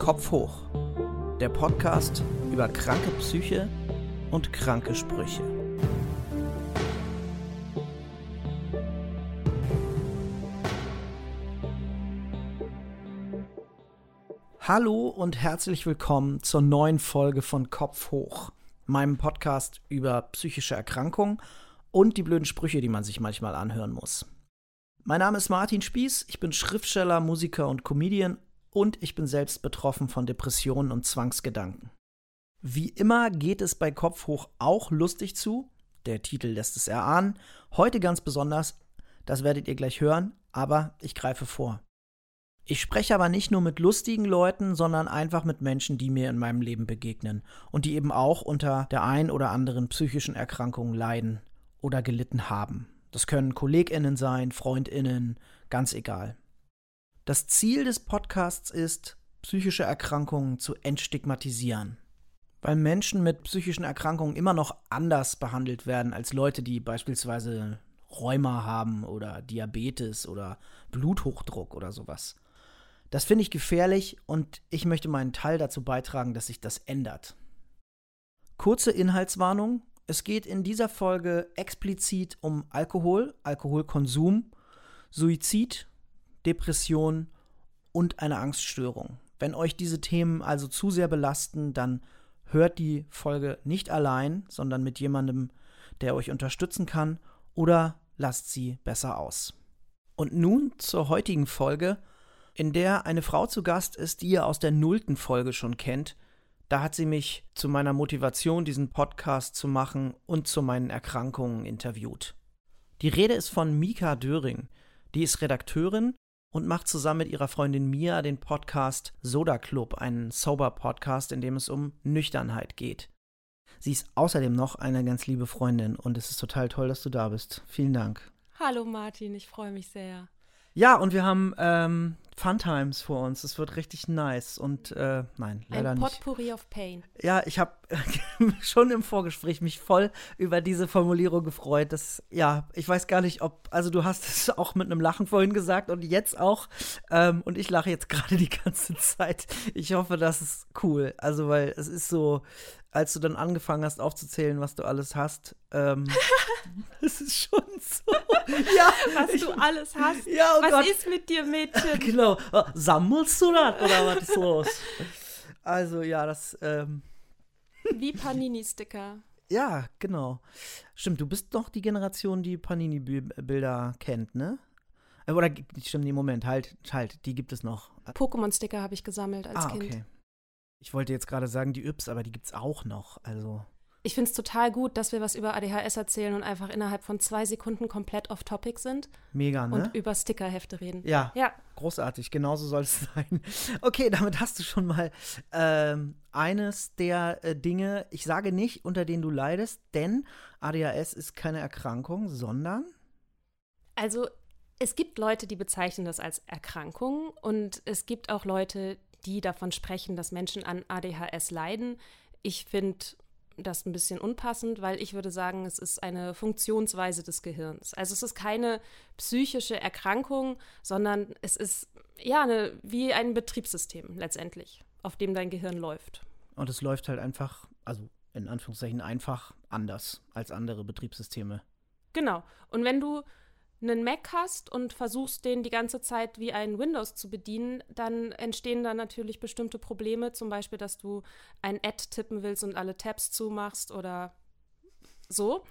Kopf hoch. Der Podcast über kranke Psyche und kranke Sprüche. Hallo und herzlich willkommen zur neuen Folge von Kopf hoch, meinem Podcast über psychische Erkrankungen und die blöden Sprüche, die man sich manchmal anhören muss. Mein Name ist Martin Spieß, ich bin Schriftsteller, Musiker und Comedian und ich bin selbst betroffen von Depressionen und Zwangsgedanken. Wie immer geht es bei Kopf hoch auch lustig zu. Der Titel lässt es erahnen. Heute ganz besonders, das werdet ihr gleich hören, aber ich greife vor. Ich spreche aber nicht nur mit lustigen Leuten, sondern einfach mit Menschen, die mir in meinem Leben begegnen und die eben auch unter der ein oder anderen psychischen Erkrankung leiden oder gelitten haben. Das können Kolleginnen sein, Freundinnen, ganz egal. Das Ziel des Podcasts ist, psychische Erkrankungen zu entstigmatisieren. Weil Menschen mit psychischen Erkrankungen immer noch anders behandelt werden als Leute, die beispielsweise Rheuma haben oder Diabetes oder Bluthochdruck oder sowas. Das finde ich gefährlich und ich möchte meinen Teil dazu beitragen, dass sich das ändert. Kurze Inhaltswarnung. Es geht in dieser Folge explizit um Alkohol, Alkoholkonsum, Suizid Depression und eine Angststörung. Wenn euch diese Themen also zu sehr belasten, dann hört die Folge nicht allein, sondern mit jemandem, der euch unterstützen kann, oder lasst sie besser aus. Und nun zur heutigen Folge, in der eine Frau zu Gast ist, die ihr aus der nullten Folge schon kennt. Da hat sie mich zu meiner Motivation, diesen Podcast zu machen und zu meinen Erkrankungen interviewt. Die Rede ist von Mika Döring. Die ist Redakteurin und macht zusammen mit ihrer Freundin Mia den Podcast Soda Club, einen Sober-Podcast, in dem es um Nüchternheit geht. Sie ist außerdem noch eine ganz liebe Freundin und es ist total toll, dass du da bist. Vielen Dank. Hallo Martin, ich freue mich sehr. Ja, und wir haben ähm, Fun Times vor uns. Es wird richtig nice. Und äh, nein, leider Ein nicht. Potpourri of Pain. Ja, ich habe schon im Vorgespräch mich voll über diese Formulierung gefreut. Das, ja, ich weiß gar nicht, ob, also du hast es auch mit einem Lachen vorhin gesagt und jetzt auch. Ähm, und ich lache jetzt gerade die ganze Zeit. Ich hoffe, das ist cool. Also, weil es ist so, als du dann angefangen hast aufzuzählen, was du alles hast, ähm, es ist schon so. Ja, was ich, du alles hast. Ja, oh was Gott. ist mit dir, Mädchen? Genau. Sammelst du das oder was ist los? Also ja, das. Ähm, Wie Panini-Sticker. ja, genau. Stimmt, du bist doch die Generation, die Panini-Bilder kennt, ne? Äh, Oder stimmt, nee, Moment, halt, halt, die gibt es noch. Pokémon-Sticker habe ich gesammelt als ah, Kind. okay. Ich wollte jetzt gerade sagen, die Yps, aber die gibt's auch noch. Also. Ich finde es total gut, dass wir was über ADHS erzählen und einfach innerhalb von zwei Sekunden komplett off-topic sind Mega, ne? und über Stickerhefte reden. Ja, Ja, großartig, genauso soll es sein. Okay, damit hast du schon mal ähm, eines der äh, Dinge, ich sage nicht, unter denen du leidest, denn ADHS ist keine Erkrankung, sondern also es gibt Leute, die bezeichnen das als Erkrankung und es gibt auch Leute, die davon sprechen, dass Menschen an ADHS leiden. Ich finde das ein bisschen unpassend, weil ich würde sagen, es ist eine Funktionsweise des Gehirns. Also es ist keine psychische Erkrankung, sondern es ist ja eine, wie ein Betriebssystem letztendlich, auf dem dein Gehirn läuft. und es läuft halt einfach, also in Anführungszeichen einfach anders als andere Betriebssysteme. Genau. Und wenn du einen Mac hast und versuchst, den die ganze Zeit wie ein Windows zu bedienen, dann entstehen da natürlich bestimmte Probleme. Zum Beispiel, dass du ein Ad tippen willst und alle Tabs zumachst oder so.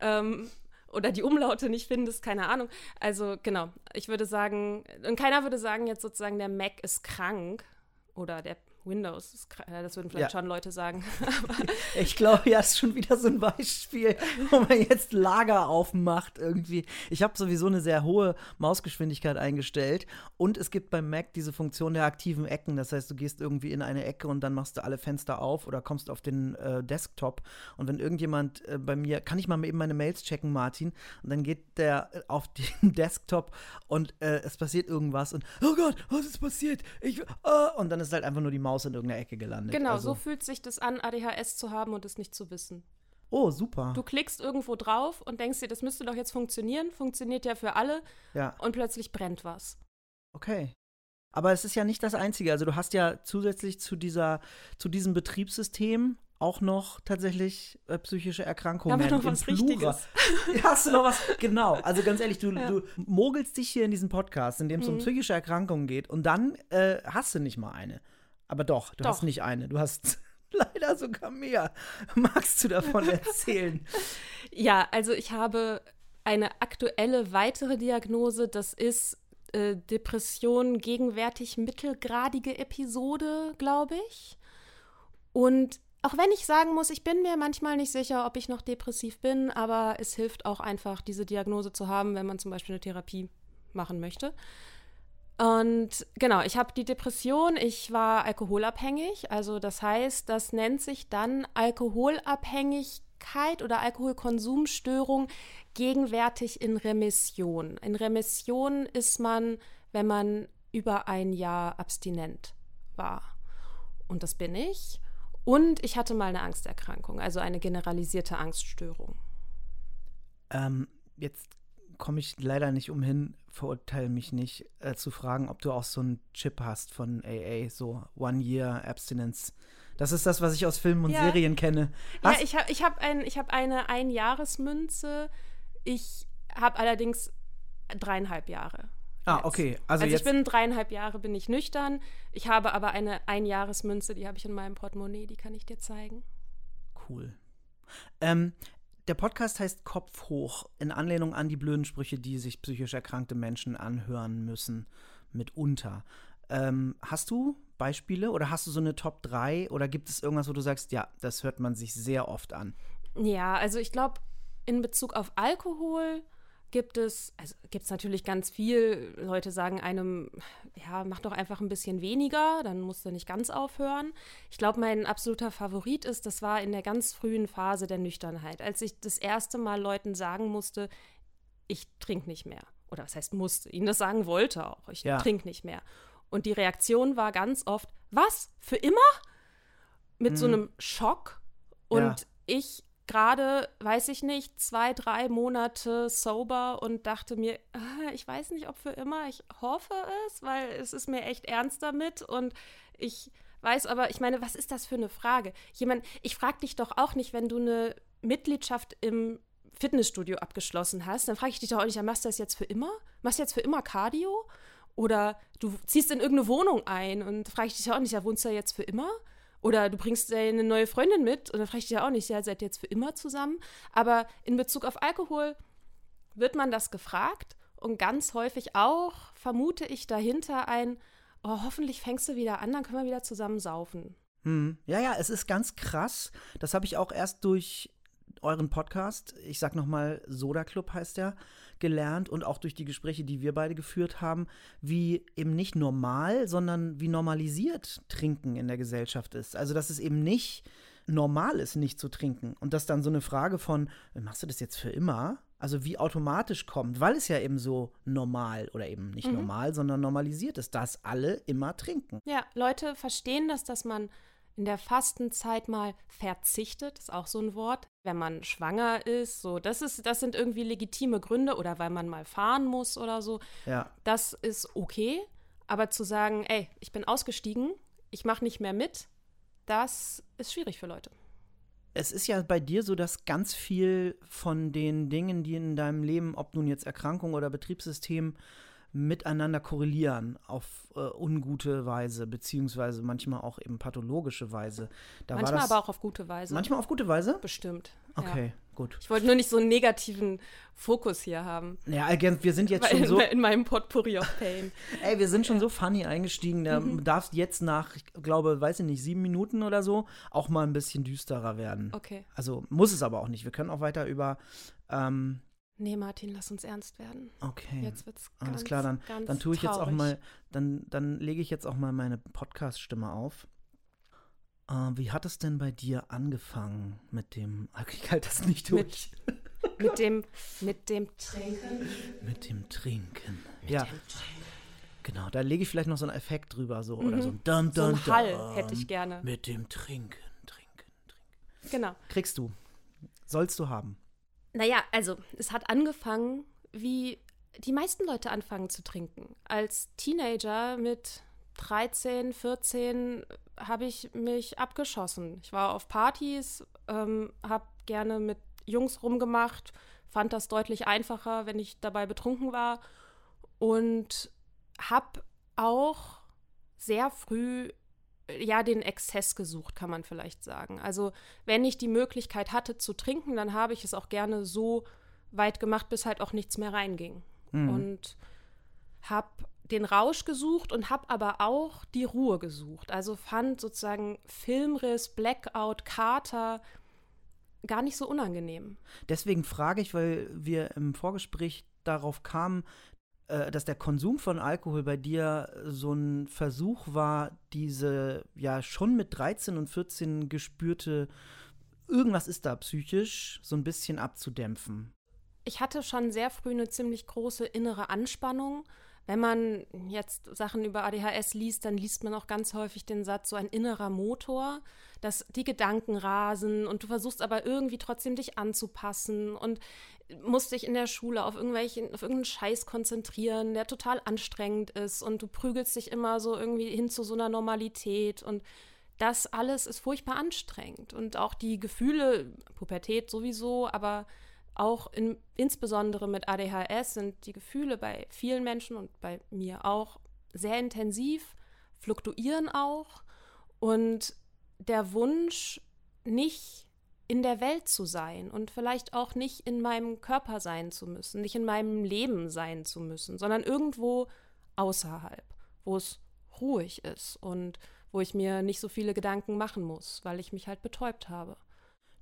Ähm, oder die Umlaute nicht findest, keine Ahnung. Also genau, ich würde sagen, und keiner würde sagen jetzt sozusagen, der Mac ist krank oder der Windows. Ja, Das würden vielleicht Ja. schon Leute sagen. Ich glaube, ja, ist schon wieder so ein Beispiel, wo man jetzt Lager aufmacht irgendwie. Ich habe sowieso eine sehr hohe Mausgeschwindigkeit eingestellt und es gibt beim Mac diese Funktion der aktiven Ecken. Das heißt, du gehst irgendwie in eine Ecke und dann machst du alle Fenster auf oder kommst auf den äh, Desktop. Und wenn irgendjemand äh, bei mir, kann ich mal eben meine Mails checken, Martin? Und dann geht der äh, auf den Desktop und äh, es passiert irgendwas und oh Gott, was ist passiert? Ich, äh, und dann ist halt einfach nur die Maus in irgendeiner Ecke gelandet. genau, also, so fühlt sich das an, ADHS zu haben und es nicht zu wissen. Oh, super. Du klickst irgendwo drauf und denkst dir, das müsste doch jetzt funktionieren. Funktioniert ja für alle. ja. Und plötzlich brennt was. Okay. Aber es ist ja nicht das Einzige. Also du hast ja zusätzlich zu dieser, zu diesem Betriebssystem auch noch tatsächlich äh, psychische Erkrankungen. Aber noch was Plural. Richtiges. Ja, hast du noch was? Genau. Also ganz ehrlich, du, Ja. du mogelst dich hier in diesem Podcast, in dem es um Mhm. psychische Erkrankungen geht und dann äh, hast du nicht mal eine. Aber doch, du Doch. hast nicht eine. Du hast leider sogar mehr. Magst du davon erzählen? Ja, also ich habe eine aktuelle weitere Diagnose, das ist äh, Depression, gegenwärtig mittelgradige Episode, glaube ich. Und auch wenn ich sagen muss, ich bin mir manchmal nicht sicher, ob ich noch depressiv bin, aber es hilft auch einfach, diese Diagnose zu haben, wenn man zum Beispiel eine Therapie machen möchte. Und genau, ich habe die Depression, ich war alkoholabhängig, also das heißt, das nennt sich dann Alkoholabhängigkeit oder Alkoholkonsumstörung gegenwärtig in Remission. In Remission ist man, wenn man über ein Jahr abstinent war. Und das bin ich. Und ich hatte mal eine Angsterkrankung, also eine generalisierte Angststörung. Ähm, jetzt komme ich leider nicht umhin, verurteile mich nicht, äh, zu fragen, ob du auch so einen Chip hast von AA, so One Year Abstinence. Das ist das, was ich aus Filmen und Ja. Serien kenne. Ja, Hast- ich habe ich hab ein, ich hab eine Einjahresmünze. Ich habe allerdings dreieinhalb Jahre. ah, okay. Also, Also, ich bin dreieinhalb Jahre, bin ich nüchtern. Ich habe aber eine Einjahresmünze, die habe ich in meinem Portemonnaie, die kann ich dir zeigen. Cool. Ähm, der Podcast heißt Kopf hoch, in Anlehnung an die blöden Sprüche, die sich psychisch erkrankte Menschen anhören müssen, mitunter. Ähm, hast du Beispiele oder hast du so eine Top 3 oder gibt es irgendwas, wo du sagst, ja, das hört man sich sehr oft an? Ja, also ich glaube, in Bezug auf Alkohol gibt es, also gibt es natürlich ganz viel. Leute sagen einem, ja, mach doch einfach ein bisschen weniger, dann musst du nicht ganz aufhören. Ich glaube, mein absoluter Favorit ist, das war in der ganz frühen Phase der Nüchternheit, als ich das erste Mal Leuten sagen musste, ich trinke nicht mehr. Oder was heißt musste, ihnen das sagen wollte auch, ich Ja. trinke nicht mehr. Und die Reaktion war ganz oft, was, für immer? Mit so Mhm. einem Schock. Und Ja. ich gerade, weiß ich nicht, zwei, drei Monate sober und dachte mir, ah, ich weiß nicht, ob für immer, ich hoffe es, weil es ist mir echt ernst damit und ich weiß aber, ich meine, was ist das für eine Frage? Jemand, ich frage dich doch auch nicht, wenn du eine Mitgliedschaft im Fitnessstudio abgeschlossen hast, dann frage ich dich doch auch nicht, ja, machst du das jetzt für immer? Machst du jetzt für immer Cardio? Oder du ziehst in irgendeine Wohnung ein und frage ich dich auch nicht, ja, wohnst du da jetzt für immer? Oder du bringst eine neue Freundin mit und dann frage ich dich ja auch nicht, ja, seid ihr jetzt für immer zusammen? Aber in Bezug auf Alkohol wird man das gefragt und ganz häufig auch vermute ich dahinter ein, oh, hoffentlich fängst du wieder an, dann können wir wieder zusammen saufen. Hm. Ja, ja, es ist ganz krass. Das habe ich auch erst durch euren Podcast, ich sag noch mal Soda Club heißt der, gelernt und auch durch die Gespräche, die wir beide geführt haben, wie eben nicht normal, sondern wie normalisiert Trinken in der Gesellschaft ist. Also, dass es eben nicht normal ist, nicht zu trinken. Und dass dann so eine Frage von, machst du das jetzt für immer? Also wie automatisch kommt, weil es ja eben so normal oder eben nicht Mhm. normal, sondern normalisiert ist, dass alle immer trinken. Ja, Leute verstehen das, dass man in der Fastenzeit mal verzichtet, ist auch so ein Wort, wenn man schwanger ist, so das ist das sind irgendwie legitime Gründe oder weil man mal fahren muss oder so. Ja. Das ist okay, aber zu sagen, ey, ich bin ausgestiegen, ich mache nicht mehr mit, das ist schwierig für Leute. Es ist ja bei dir so, dass ganz viel von den Dingen, die in deinem Leben, ob nun jetzt Erkrankung oder Betriebssystem, miteinander korrelieren auf äh, ungute Weise, beziehungsweise manchmal auch eben pathologische Weise. Da Manchmal war das, aber auch auf gute Weise. Manchmal auf gute Weise? Bestimmt. Ja. Okay, gut. Ich wollte nur nicht so einen negativen Fokus hier haben. Ja, again, wir sind jetzt Weil schon so, in meinem Potpourri of Pain. ey, wir sind schon so funny eingestiegen. Da Mhm. darfst jetzt nach, ich glaube, weiß ich nicht, sieben Minuten oder so, auch mal ein bisschen düsterer werden. Okay. Also muss es aber auch nicht. Wir können auch weiter über, ähm, Nee, Martin, lass uns ernst werden. okay. Jetzt wird's Alles ganz, klar, dann, dann tue ich jetzt auch traurig. mal, dann, dann lege ich jetzt auch mal meine Podcast-Stimme auf. Äh, wie hat es denn bei dir angefangen mit dem, ich halte das nicht Mit- durch, Mit dem, mit dem Trinken. mit, dem Trinken. ja, genau, da lege ich vielleicht noch so einen Effekt drüber, so, oder so ein Dun, Mhm. So ein Hall Dun. hätte ich gerne. Mit dem Trinken, Trinken, Trinken. Genau. Kriegst du. Sollst du haben. Naja, also es hat angefangen wie die meisten Leute anfangen zu trinken. Als Teenager mit 13, 14 habe ich mich abgeschossen. Ich war auf Partys, ähm, habe gerne mit Jungs rumgemacht, fand das deutlich einfacher, wenn ich dabei betrunken war und habe auch sehr früh ja den Exzess gesucht, kann man vielleicht sagen. Also wenn ich die Möglichkeit hatte zu trinken, dann habe ich es auch gerne so weit gemacht, bis halt auch nichts mehr reinging. Mhm. Und habe den Rausch gesucht und habe aber auch die Ruhe gesucht. Also fand sozusagen Filmriss, Blackout, Kater gar nicht so unangenehm. Deswegen frage ich, weil wir im Vorgespräch darauf kamen, äh, dass der Konsum von Alkohol bei dir so ein Versuch war, diese ja schon mit 13 und 14 gespürte, irgendwas ist da psychisch, so ein bisschen abzudämpfen. Ich hatte schon sehr früh eine ziemlich große innere Anspannung wenn man jetzt Sachen über ADHS liest, dann liest man auch ganz häufig den Satz, so ein innerer Motor, dass die Gedanken rasen und du versuchst aber irgendwie trotzdem dich anzupassen und musst dich in der Schule auf, irgendwelchen, auf irgendeinen Scheiß konzentrieren, der total anstrengend ist und du prügelst dich immer so irgendwie hin zu so einer Normalität und das alles ist furchtbar anstrengend. Und auch die Gefühle, Pubertät sowieso, aber auch in, insbesondere mit ADHS sind die Gefühle bei vielen Menschen und bei mir auch sehr intensiv, fluktuieren auch und der Wunsch, nicht in der Welt zu sein und vielleicht auch nicht in meinem Körper sein zu müssen, nicht in meinem Leben sein zu müssen, sondern irgendwo außerhalb, wo es ruhig ist und wo ich mir nicht so viele Gedanken machen muss, weil ich mich halt betäubt habe.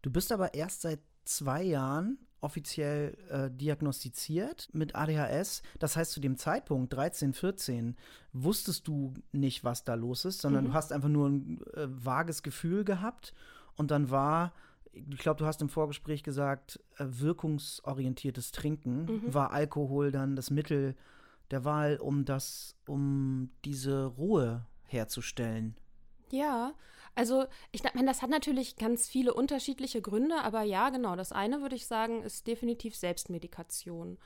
Du bist aber erst seit zwei Jahren offiziell äh, diagnostiziert mit ADHS. Das heißt, zu dem Zeitpunkt, 13, 14, wusstest du nicht, was da los ist, sondern mhm. du hast einfach nur ein äh, vages Gefühl gehabt. Und dann war, ich glaube, du hast im Vorgespräch gesagt, äh, wirkungsorientiertes Trinken, mhm. war Alkohol dann das Mittel der Wahl, um das, um diese Ruhe herzustellen. Ja, also ich meine, das hat natürlich ganz viele unterschiedliche Gründe, aber ja, genau, das eine würde ich sagen, ist definitiv Selbstmedikation.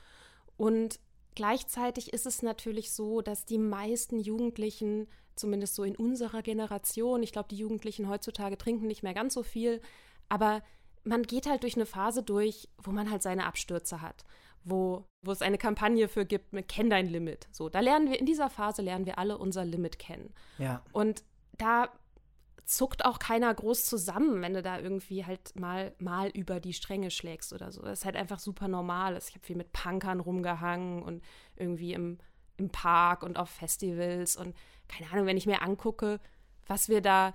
Und gleichzeitig ist es natürlich so, dass die meisten Jugendlichen, zumindest so in unserer Generation, ich glaube, die Jugendlichen heutzutage trinken nicht mehr ganz so viel, aber man geht halt durch eine Phase durch, wo man halt seine Abstürze hat, wo, wo es eine Kampagne für gibt, Kenn dein Limit. So, da lernen wir, in dieser Phase lernen wir alle unser Limit kennen. Ja. Und da zuckt auch keiner groß zusammen, wenn du da irgendwie halt mal, mal über die Stränge schlägst oder so. Das ist halt einfach super normal. Ich habe viel mit Punkern rumgehangen und irgendwie im, im Park und auf Festivals und keine Ahnung, wenn ich mir angucke, was wir da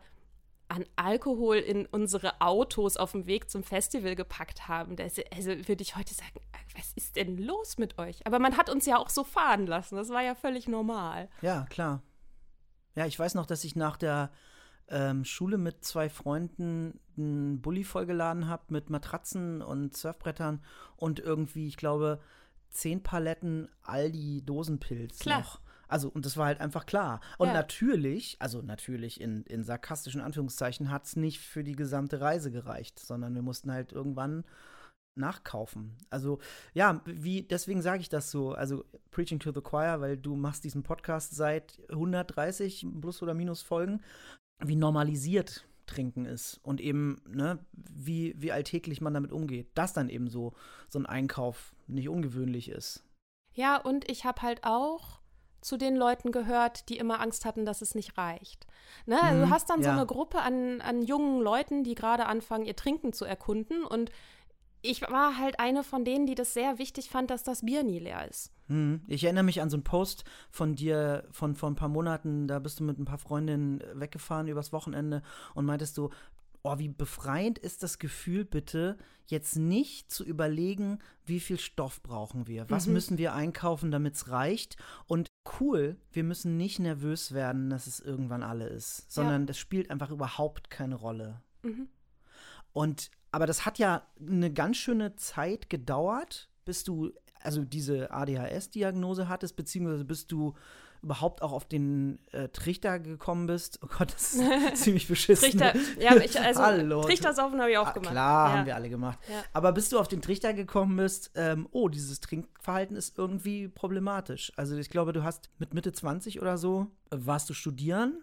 an Alkohol in unsere Autos auf dem Weg zum Festival gepackt haben. Das, also würde ich heute sagen, was ist denn los mit euch? Aber man hat uns ja auch so fahren lassen. Das war ja völlig normal. Ja, klar. Ja, ich weiß noch, dass ich nach der ähm, Schule mit zwei Freunden einen Bulli vollgeladen habe mit Matratzen und Surfbrettern und irgendwie, ich glaube, zehn Paletten Aldi Dosenpilz klar. noch. Also, und das war halt einfach klar. Und ja. natürlich, also natürlich in, in sarkastischen Anführungszeichen, hat es nicht für die gesamte Reise gereicht, sondern wir mussten halt irgendwann nachkaufen. Also ja, wie deswegen sage ich das so, also Preaching to the Choir, weil du machst diesen Podcast seit 130 plus oder minus Folgen wie normalisiert Trinken ist und eben, ne, wie, wie alltäglich man damit umgeht, dass dann eben so, so ein Einkauf nicht ungewöhnlich ist. Ja, und ich habe halt auch zu den Leuten gehört, die immer Angst hatten, dass es nicht reicht. Ne? Also mhm, du hast dann ja. so eine Gruppe an, an jungen Leuten, die gerade anfangen, ihr Trinken zu erkunden und ich war halt eine von denen, die das sehr wichtig fand, dass das Bier nie leer ist. Hm. Ich erinnere mich an so einen Post von dir von vor ein paar Monaten, da bist du mit ein paar Freundinnen weggefahren übers Wochenende und meintest du, oh, wie befreiend ist das Gefühl bitte, jetzt nicht zu überlegen, wie viel Stoff brauchen wir, was mhm. müssen wir einkaufen, damit es reicht und cool, wir müssen nicht nervös werden, dass es irgendwann alle ist, sondern ja. das spielt einfach überhaupt keine Rolle. Mhm. Und aber das hat ja eine ganz schöne Zeit gedauert, bis du also diese ADHS-Diagnose hattest, beziehungsweise bis du überhaupt auch auf den äh, Trichter gekommen bist. Oh Gott, das ist ziemlich beschissen. Trichter, ja, ich, also Hallo. Trichtersaufen habe ich auch ah, gemacht. Klar, ja. haben wir alle gemacht. Ja. Aber bis du auf den Trichter gekommen bist, ähm, oh, dieses Trinkverhalten ist irgendwie problematisch. Also ich glaube, du hast mit Mitte 20 oder so, äh, warst du studieren.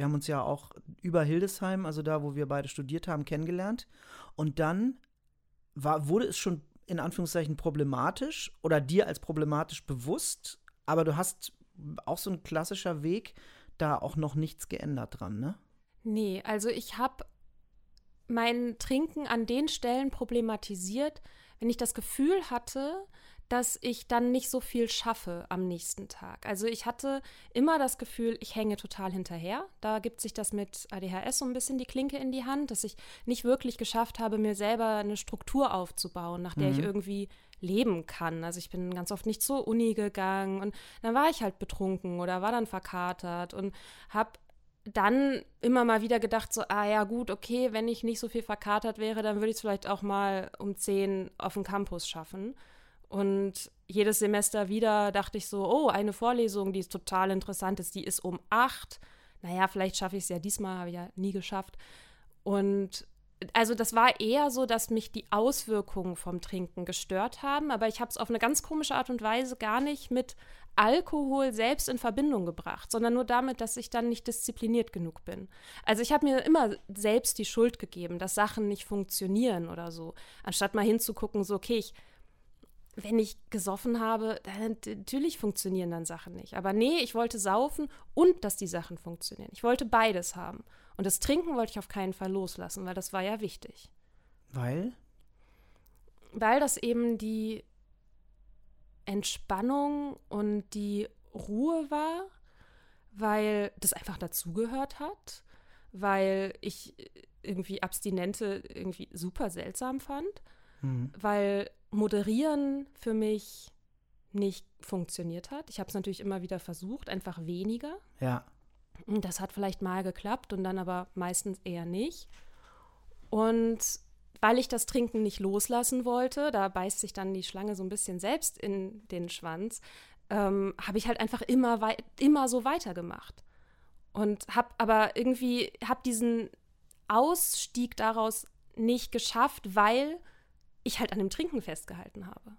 Wir haben uns ja auch über Hildesheim, also da, wo wir beide studiert haben, kennengelernt. Und dann war, wurde es schon in Anführungszeichen problematisch oder dir als problematisch bewusst, aber du hast auch so ein klassischer Weg, da auch noch nichts geändert dran, ne? Nee, also ich habe mein Trinken an den Stellen problematisiert, wenn ich das Gefühl hatte, dass ich dann nicht so viel schaffe am nächsten Tag. Also ich hatte immer das Gefühl, ich hänge total hinterher. Da gibt sich das mit ADHS so ein bisschen die Klinke in die Hand, dass ich nicht wirklich geschafft habe, mir selber eine Struktur aufzubauen, nach der mhm. ich irgendwie leben kann. Also ich bin ganz oft nicht zur Uni gegangen und dann war ich halt betrunken oder war dann verkatert und habe dann immer mal wieder gedacht, so, ah ja, gut, okay, wenn ich nicht so viel verkatert wäre, dann würde ich es vielleicht auch mal um zehn auf dem Campus schaffen. Und jedes Semester wieder dachte ich so, oh, eine Vorlesung, die ist total interessant ist, die ist um acht. Naja, vielleicht schaffe ich es ja diesmal, habe ich ja nie geschafft. Und also das war eher so, dass mich die Auswirkungen vom Trinken gestört haben, aber ich habe es auf eine ganz komische Art und Weise gar nicht mit Alkohol selbst in Verbindung gebracht, sondern nur damit, dass ich dann nicht diszipliniert genug bin. Also ich habe mir immer selbst die Schuld gegeben, dass Sachen nicht funktionieren oder so, anstatt mal hinzugucken, so okay, ich wenn ich gesoffen habe, dann natürlich funktionieren dann Sachen nicht. Aber nee, ich wollte saufen und dass die Sachen funktionieren. Ich wollte beides haben. Und das Trinken wollte ich auf keinen Fall loslassen, weil das war ja wichtig. Weil? Weil das eben die Entspannung und die Ruhe war, weil das einfach dazugehört hat, weil ich irgendwie Abstinente irgendwie super seltsam fand, mhm. weil Moderieren für mich nicht funktioniert hat. Ich habe es natürlich immer wieder versucht, einfach weniger. Ja. Das hat vielleicht mal geklappt und dann aber meistens eher nicht. Und weil ich das Trinken nicht loslassen wollte, da beißt sich dann die Schlange so ein bisschen selbst in den Schwanz, ähm, habe ich halt einfach immer, immer so weitergemacht. Und habe aber irgendwie, habe diesen Ausstieg daraus nicht geschafft, weil ich halt an dem Trinken festgehalten habe.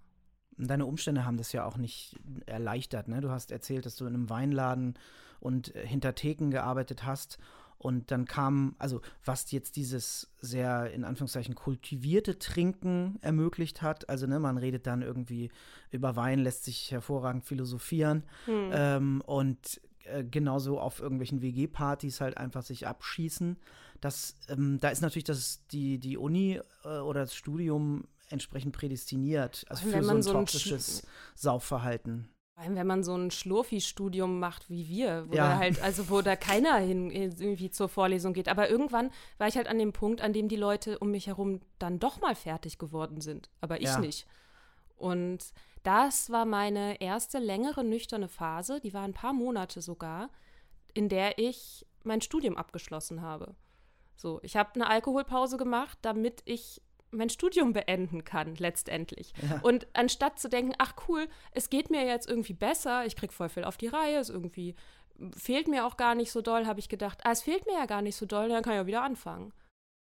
Deine Umstände haben das ja auch nicht erleichtert. Ne? Du hast erzählt, dass du in einem Weinladen und äh, hinter Theken gearbeitet hast. Und dann kam, also was jetzt dieses sehr in Anführungszeichen kultivierte Trinken ermöglicht hat. Also ne, man redet dann irgendwie über Wein, lässt sich hervorragend philosophieren. Hm. Ähm, und äh, genauso auf irgendwelchen WG-Partys halt einfach sich abschießen. Das, ähm, da ist natürlich das, die, die Uni äh, oder das Studium entsprechend prädestiniert, also für so ein so toxisches Saufverhalten. Wenn man so ein Schlurfi-Studium macht wie wir, wo ja. da halt, also wo da keiner hin irgendwie zur Vorlesung geht. Aber irgendwann war ich halt an dem Punkt, an dem die Leute um mich herum dann doch mal fertig geworden sind. Aber ich ja. nicht. Und das war meine erste längere nüchterne Phase, die war ein paar Monate sogar, in der ich mein Studium abgeschlossen habe. So, ich habe eine Alkoholpause gemacht, damit ich mein Studium beenden kann, letztendlich. Ja. Und anstatt zu denken, ach cool, es geht mir jetzt irgendwie besser, ich krieg voll viel auf die Reihe, es irgendwie fehlt mir auch gar nicht so doll, habe ich gedacht, ah, es fehlt mir ja gar nicht so doll, dann kann ich ja wieder anfangen.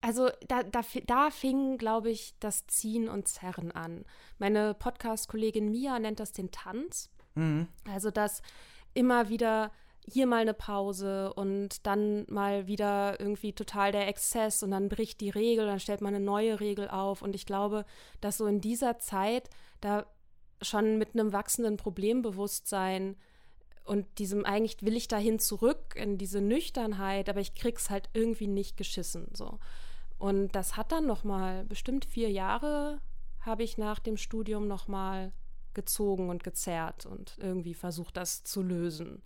Also da, da, da fing, glaube ich, das Ziehen und Zerren an. Meine Podcast-Kollegin Mia nennt das den Tanz. Mhm. Also, dass immer wieder hier mal eine Pause und dann mal wieder irgendwie total der Exzess und dann bricht die Regel, dann stellt man eine neue Regel auf. Und ich glaube, dass so in dieser Zeit da schon mit einem wachsenden Problembewusstsein und diesem eigentlich will ich dahin zurück in diese Nüchternheit, aber ich krieg's halt irgendwie nicht geschissen so. Und das hat dann noch mal bestimmt vier Jahre habe ich nach dem Studium noch mal gezogen und gezerrt und irgendwie versucht, das zu lösen,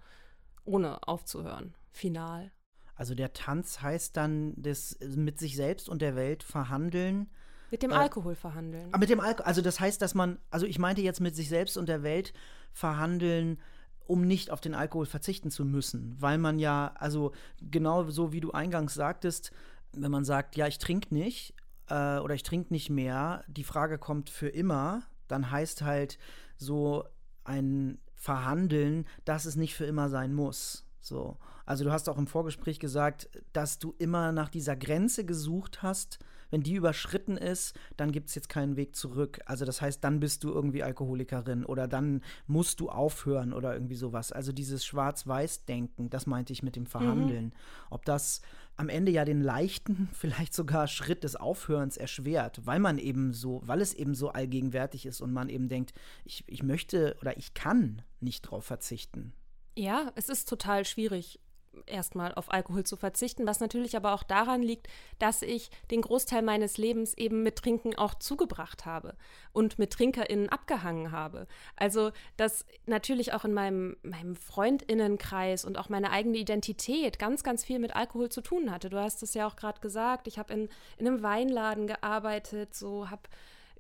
ohne aufzuhören. Final. Also der Tanz heißt dann das mit sich selbst und der Welt verhandeln. Mit dem äh, Alkohol verhandeln. Ah, mit dem Alkohol. Also das heißt, dass man, also ich meinte jetzt mit sich selbst und der Welt verhandeln, um nicht auf den Alkohol verzichten zu müssen. Weil man ja, also genau so wie du eingangs sagtest, wenn man sagt, ja, ich trinke nicht äh, oder ich trinke nicht mehr, die Frage kommt für immer, dann heißt halt so ein verhandeln, dass es nicht für immer sein muss. So. Also du hast auch im Vorgespräch gesagt, dass du immer nach dieser Grenze gesucht hast. Wenn die überschritten ist, dann gibt es jetzt keinen Weg zurück. Also das heißt, dann bist du irgendwie Alkoholikerin oder dann musst du aufhören oder irgendwie sowas. Also dieses Schwarz-Weiß-Denken, das meinte ich mit dem Verhandeln. Mhm. Ob das am Ende ja den leichten, vielleicht sogar Schritt des Aufhörens erschwert, weil man eben so, weil es eben so allgegenwärtig ist und man eben denkt, ich, ich möchte oder ich kann nicht drauf verzichten. Ja, es ist total schwierig erstmal auf Alkohol zu verzichten, was natürlich aber auch daran liegt, dass ich den Großteil meines Lebens eben mit Trinken auch zugebracht habe und mit TrinkerInnen abgehangen habe. Also, dass natürlich auch in meinem, meinem FreundInnenkreis und auch meine eigene Identität ganz, ganz viel mit Alkohol zu tun hatte. Du hast es ja auch gerade gesagt, ich habe in, in einem Weinladen gearbeitet, so habe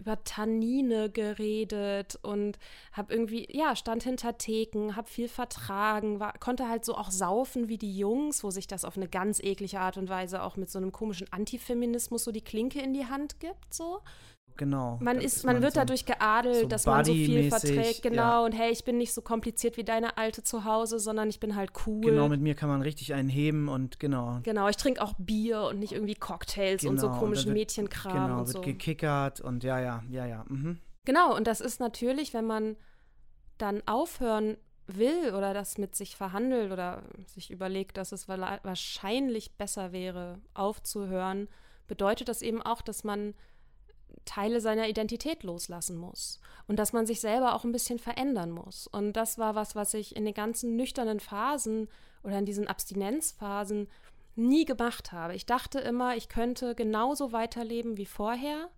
über Tannine geredet und habe irgendwie, ja, stand hinter Theken, habe viel vertragen, war, konnte halt so auch saufen wie die Jungs, wo sich das auf eine ganz eklige Art und Weise auch mit so einem komischen Antifeminismus so die Klinke in die Hand gibt, so. Genau. Man, ist, man, man wird so dadurch geadelt, so dass man so viel verträgt. Genau. Ja. Und hey, ich bin nicht so kompliziert wie deine Alte zu Hause, sondern ich bin halt cool. Genau, mit mir kann man richtig einen heben und genau. Genau, ich trinke auch Bier und nicht irgendwie Cocktails genau, und so komischen wird, Mädchenkram. Genau, und wird so. gekickert und ja, ja, ja, ja. Mhm. Genau, und das ist natürlich, wenn man dann aufhören will oder das mit sich verhandelt oder sich überlegt, dass es wahrscheinlich besser wäre, aufzuhören, bedeutet das eben auch, dass man Teile seiner Identität loslassen muss und dass man sich selber auch ein bisschen verändern muss. Und das war was, was ich in den ganzen nüchternen Phasen oder in diesen Abstinenzphasen nie gemacht habe. Ich dachte immer, ich könnte genauso weiterleben wie vorher,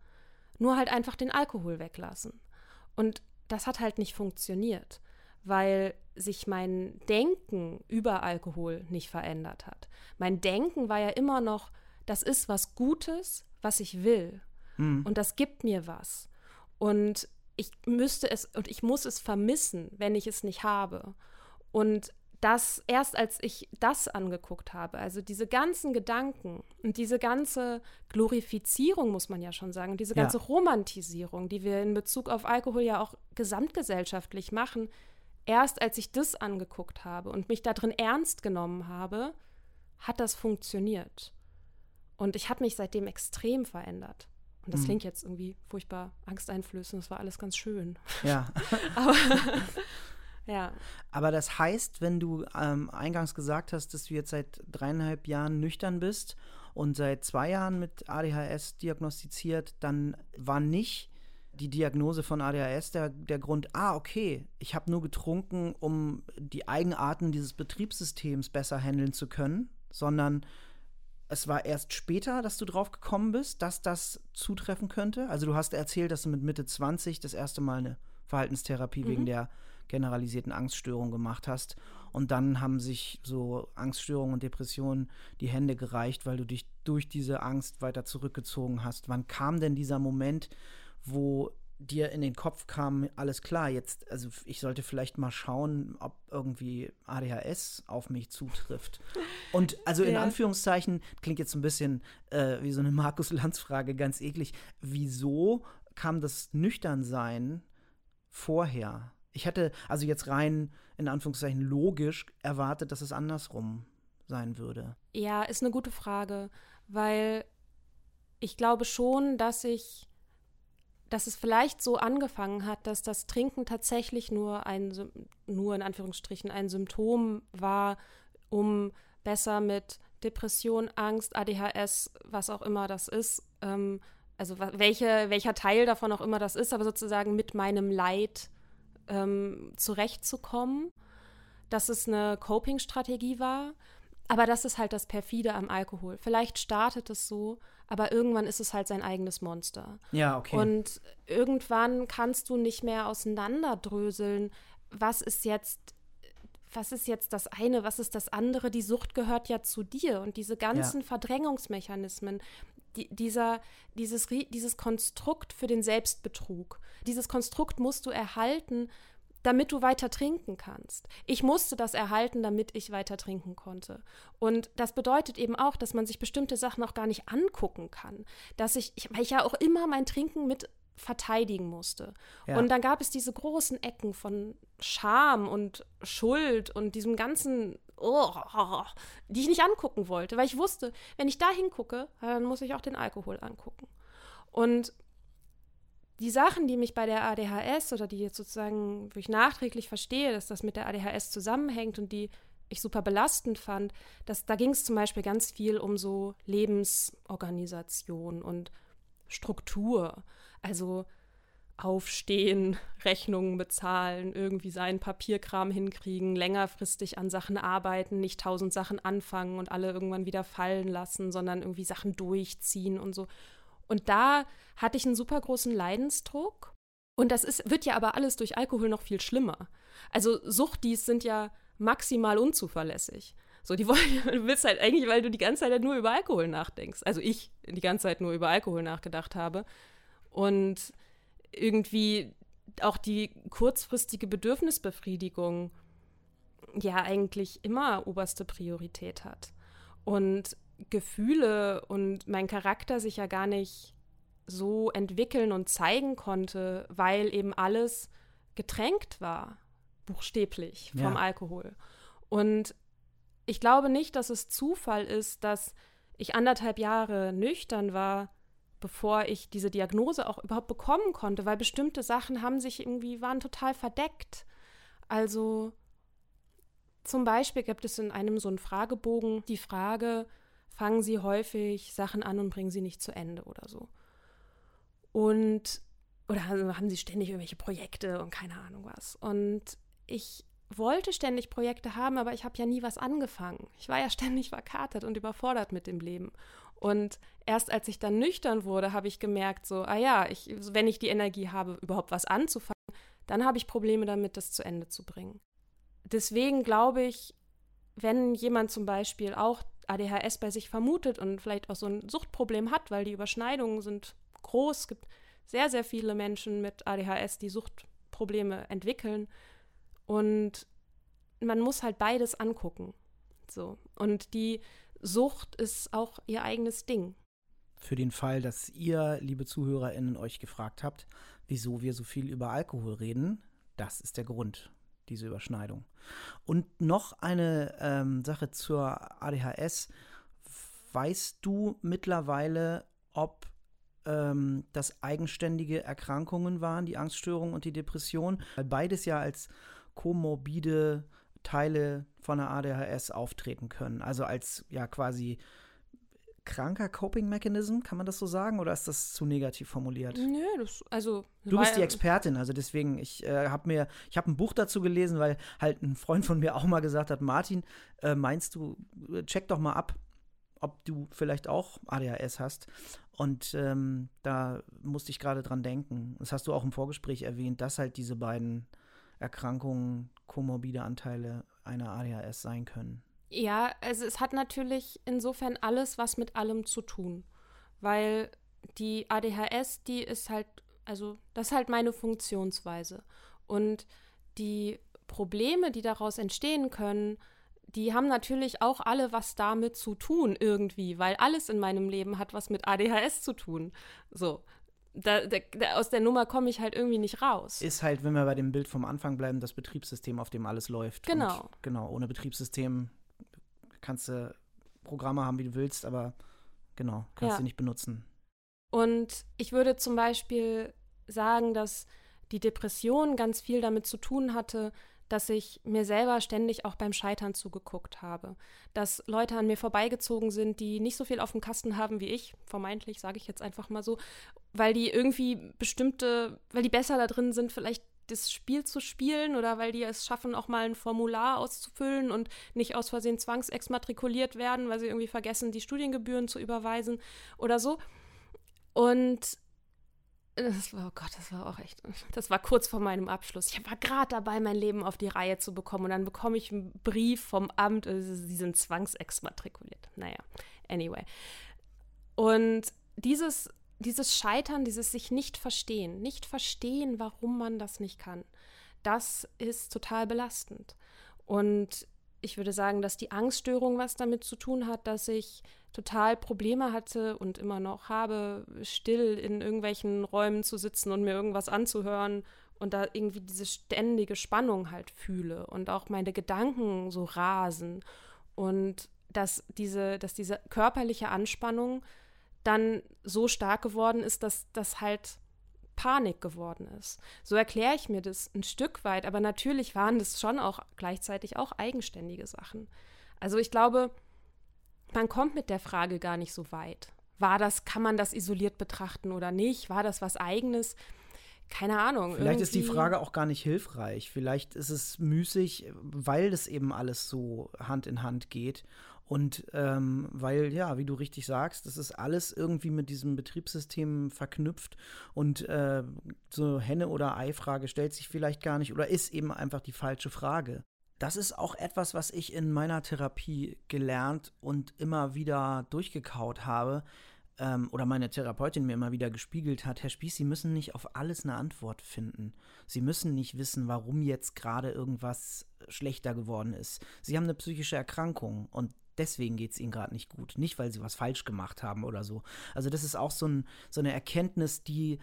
nur halt einfach den Alkohol weglassen. Und das hat halt nicht funktioniert, weil sich mein Denken über Alkohol nicht verändert hat. Mein Denken war ja immer noch, das ist was Gutes, was ich will. Mhm. Und das gibt mir was. Und ich müsste es und ich muss es vermissen, wenn ich es nicht habe. Und das erst als ich das angeguckt habe, also diese ganzen Gedanken und diese ganze Glorifizierung, muss man ja schon sagen, diese ganze ja. Romantisierung, die wir in Bezug auf Alkohol ja auch gesamtgesellschaftlich machen, erst als ich das angeguckt habe und mich darin ernst genommen habe, hat das funktioniert. Und ich habe mich seitdem extrem verändert. Und das mhm. klingt jetzt irgendwie furchtbar angsteinflößend, das war alles ganz schön. Ja. Aber, ja. Aber das heißt, wenn du ähm, eingangs gesagt hast, dass du jetzt seit dreieinhalb Jahren nüchtern bist und seit zwei Jahren mit ADHS diagnostiziert, dann war nicht die Diagnose von ADHS der, der Grund, ah, okay, ich habe nur getrunken, um die Eigenarten dieses Betriebssystems besser handeln zu können, sondern es war erst später, dass du drauf gekommen bist, dass das zutreffen könnte. Also du hast erzählt, dass du mit Mitte 20 das erste Mal eine Verhaltenstherapie mhm. wegen der generalisierten Angststörung gemacht hast. Und dann haben sich so Angststörungen und Depressionen die Hände gereicht, weil du dich durch diese Angst weiter zurückgezogen hast. Wann kam denn dieser Moment, wo dir in den Kopf kam, alles klar, jetzt, also ich sollte vielleicht mal schauen, ob irgendwie ADHS auf mich zutrifft. Und also in ja. Anführungszeichen, klingt jetzt ein bisschen äh, wie so eine Markus-Lanz-Frage, ganz eklig. Wieso kam das Nüchternsein vorher? Ich hätte also jetzt rein in Anführungszeichen logisch erwartet, dass es andersrum sein würde. Ja, ist eine gute Frage, weil ich glaube schon, dass ich dass es vielleicht so angefangen hat, dass das Trinken tatsächlich nur ein, nur in Anführungsstrichen ein Symptom war, um besser mit Depression, Angst, ADHS, was auch immer das ist, ähm, also welche, welcher Teil davon auch immer das ist, aber sozusagen mit meinem Leid ähm, zurechtzukommen, dass es eine Coping-Strategie war, aber das ist halt das Perfide am Alkohol. Vielleicht startet es so, aber irgendwann ist es halt sein eigenes Monster. Ja, okay. Und irgendwann kannst du nicht mehr auseinanderdröseln, was ist jetzt was ist jetzt das eine, was ist das andere? Die Sucht gehört ja zu dir und diese ganzen ja. Verdrängungsmechanismen, die, dieser, dieses, dieses Konstrukt für den Selbstbetrug, dieses Konstrukt musst du erhalten, damit du weiter trinken kannst. Ich musste das erhalten, damit ich weiter trinken konnte. Und das bedeutet eben auch, dass man sich bestimmte Sachen auch gar nicht angucken kann. Dass ich, ich weil ich ja auch immer mein Trinken mit verteidigen musste. Ja. Und dann gab es diese großen Ecken von Scham und Schuld und diesem ganzen, oh, die ich nicht angucken wollte, weil ich wusste, wenn ich da hingucke, dann muss ich auch den Alkohol angucken. Und die Sachen, die mich bei der ADHS oder die jetzt sozusagen, wo ich nachträglich verstehe, dass das mit der ADHS zusammenhängt und die ich super belastend fand, dass da ging es zum Beispiel ganz viel um so Lebensorganisation und Struktur. Also aufstehen, Rechnungen bezahlen, irgendwie seinen Papierkram hinkriegen, längerfristig an Sachen arbeiten, nicht tausend Sachen anfangen und alle irgendwann wieder fallen lassen, sondern irgendwie Sachen durchziehen und so. Und da hatte ich einen super großen Leidensdruck. Und das ist, wird ja aber alles durch Alkohol noch viel schlimmer. Also Suchtis sind ja maximal unzuverlässig. So, die wollen, du willst halt eigentlich, weil du die ganze Zeit nur über Alkohol nachdenkst. Also ich die ganze Zeit nur über Alkohol nachgedacht habe. Und irgendwie auch die kurzfristige Bedürfnisbefriedigung ja eigentlich immer oberste Priorität hat. Und Gefühle und mein Charakter sich ja gar nicht so entwickeln und zeigen konnte, weil eben alles getränkt war, buchstäblich vom ja. Alkohol. Und ich glaube nicht, dass es Zufall ist, dass ich anderthalb Jahre nüchtern war, bevor ich diese Diagnose auch überhaupt bekommen konnte, weil bestimmte Sachen haben sich irgendwie, waren total verdeckt. Also zum Beispiel gibt es in einem so einen Fragebogen die Frage, fangen Sie häufig Sachen an und bringen sie nicht zu Ende oder so. Und, oder haben Sie ständig irgendwelche Projekte und keine Ahnung was. Und ich wollte ständig Projekte haben, aber ich habe ja nie was angefangen. Ich war ja ständig verkatert und überfordert mit dem Leben. Und erst als ich dann nüchtern wurde, habe ich gemerkt, so, ah ja, ich, wenn ich die Energie habe, überhaupt was anzufangen, dann habe ich Probleme damit, das zu Ende zu bringen. Deswegen glaube ich, wenn jemand zum Beispiel auch ADHS bei sich vermutet und vielleicht auch so ein Suchtproblem hat, weil die Überschneidungen sind groß, es gibt sehr, sehr viele Menschen mit ADHS, die Suchtprobleme entwickeln und man muss halt beides angucken. So. Und die Sucht ist auch ihr eigenes Ding. Für den Fall, dass ihr, liebe ZuhörerInnen, euch gefragt habt, wieso wir so viel über Alkohol reden, das ist der Grund, diese Überschneidung. Und noch eine ähm, Sache zur ADHS. Weißt du mittlerweile, ob ähm, das eigenständige Erkrankungen waren, die Angststörung und die Depression? Weil beides ja als komorbide Teile von der ADHS auftreten können. Also als ja quasi kranker Coping Mechanism, kann man das so sagen, oder ist das zu negativ formuliert? Nö, das, also. Du bist die Expertin, also deswegen, ich äh, habe mir, ich habe ein Buch dazu gelesen, weil halt ein Freund von mir auch mal gesagt hat, Martin, äh, meinst du, äh, check doch mal ab, ob du vielleicht auch ADHS hast. Und ähm, da musste ich gerade dran denken. Das hast du auch im Vorgespräch erwähnt, dass halt diese beiden Erkrankungen komorbide Anteile einer ADHS sein können. Ja, also es hat natürlich insofern alles was mit allem zu tun, weil die ADHS, die ist halt, also das ist halt meine Funktionsweise. Und die Probleme, die daraus entstehen können, die haben natürlich auch alle was damit zu tun irgendwie, weil alles in meinem Leben hat was mit ADHS zu tun. So, da, da, da, aus der Nummer komme ich halt irgendwie nicht raus. Ist halt, wenn wir bei dem Bild vom Anfang bleiben, das Betriebssystem, auf dem alles läuft. Genau. Und, genau, ohne Betriebssystem kannst du Programme haben, wie du willst, aber genau, kannst ja. du nicht benutzen. Und ich würde zum Beispiel sagen, dass die Depression ganz viel damit zu tun hatte, dass ich mir selber ständig auch beim Scheitern zugeguckt habe. Dass Leute an mir vorbeigezogen sind, die nicht so viel auf dem Kasten haben wie ich, vermeintlich, sage ich jetzt einfach mal so, weil die irgendwie bestimmte, weil die besser da drin sind, vielleicht das Spiel zu spielen oder weil die es schaffen, auch mal ein Formular auszufüllen und nicht aus Versehen zwangsexmatrikuliert werden, weil sie irgendwie vergessen, die Studiengebühren zu überweisen oder so. Und das war, oh Gott, das war auch echt, das war kurz vor meinem Abschluss. Ich war gerade dabei, mein Leben auf die Reihe zu bekommen und dann bekomme ich einen Brief vom Amt, also sie sind zwangsexmatrikuliert. Naja, anyway. Und dieses, dieses Scheitern, dieses sich nicht verstehen, nicht verstehen, warum man das nicht kann, das ist total belastend. Und ich würde sagen, dass die Angststörung was damit zu tun hat, dass ich total Probleme hatte und immer noch habe, still in irgendwelchen Räumen zu sitzen und mir irgendwas anzuhören und da irgendwie diese ständige Spannung halt fühle und auch meine Gedanken so rasen und dass diese, dass diese körperliche Anspannung dann so stark geworden ist, dass das halt Panik geworden ist. So erkläre ich mir das ein Stück weit, aber natürlich waren das schon auch gleichzeitig auch eigenständige Sachen. Also ich glaube, man kommt mit der Frage gar nicht so weit. War das, kann man das isoliert betrachten oder nicht? War das was eigenes? Keine Ahnung. Vielleicht ist die Frage auch gar nicht hilfreich. Vielleicht ist es müßig, weil das eben alles so Hand in Hand geht und ähm, weil, ja, wie du richtig sagst, das ist alles irgendwie mit diesem Betriebssystem verknüpft und äh, so Henne- oder Ei-Frage stellt sich vielleicht gar nicht oder ist eben einfach die falsche Frage. Das ist auch etwas, was ich in meiner Therapie gelernt und immer wieder durchgekaut habe ähm, oder meine Therapeutin mir immer wieder gespiegelt hat, Herr Spieß, Sie müssen nicht auf alles eine Antwort finden. Sie müssen nicht wissen, warum jetzt gerade irgendwas schlechter geworden ist. Sie haben eine psychische Erkrankung und deswegen geht es ihnen gerade nicht gut. Nicht, weil sie was falsch gemacht haben oder so. Also das ist auch so, ein, so eine Erkenntnis, die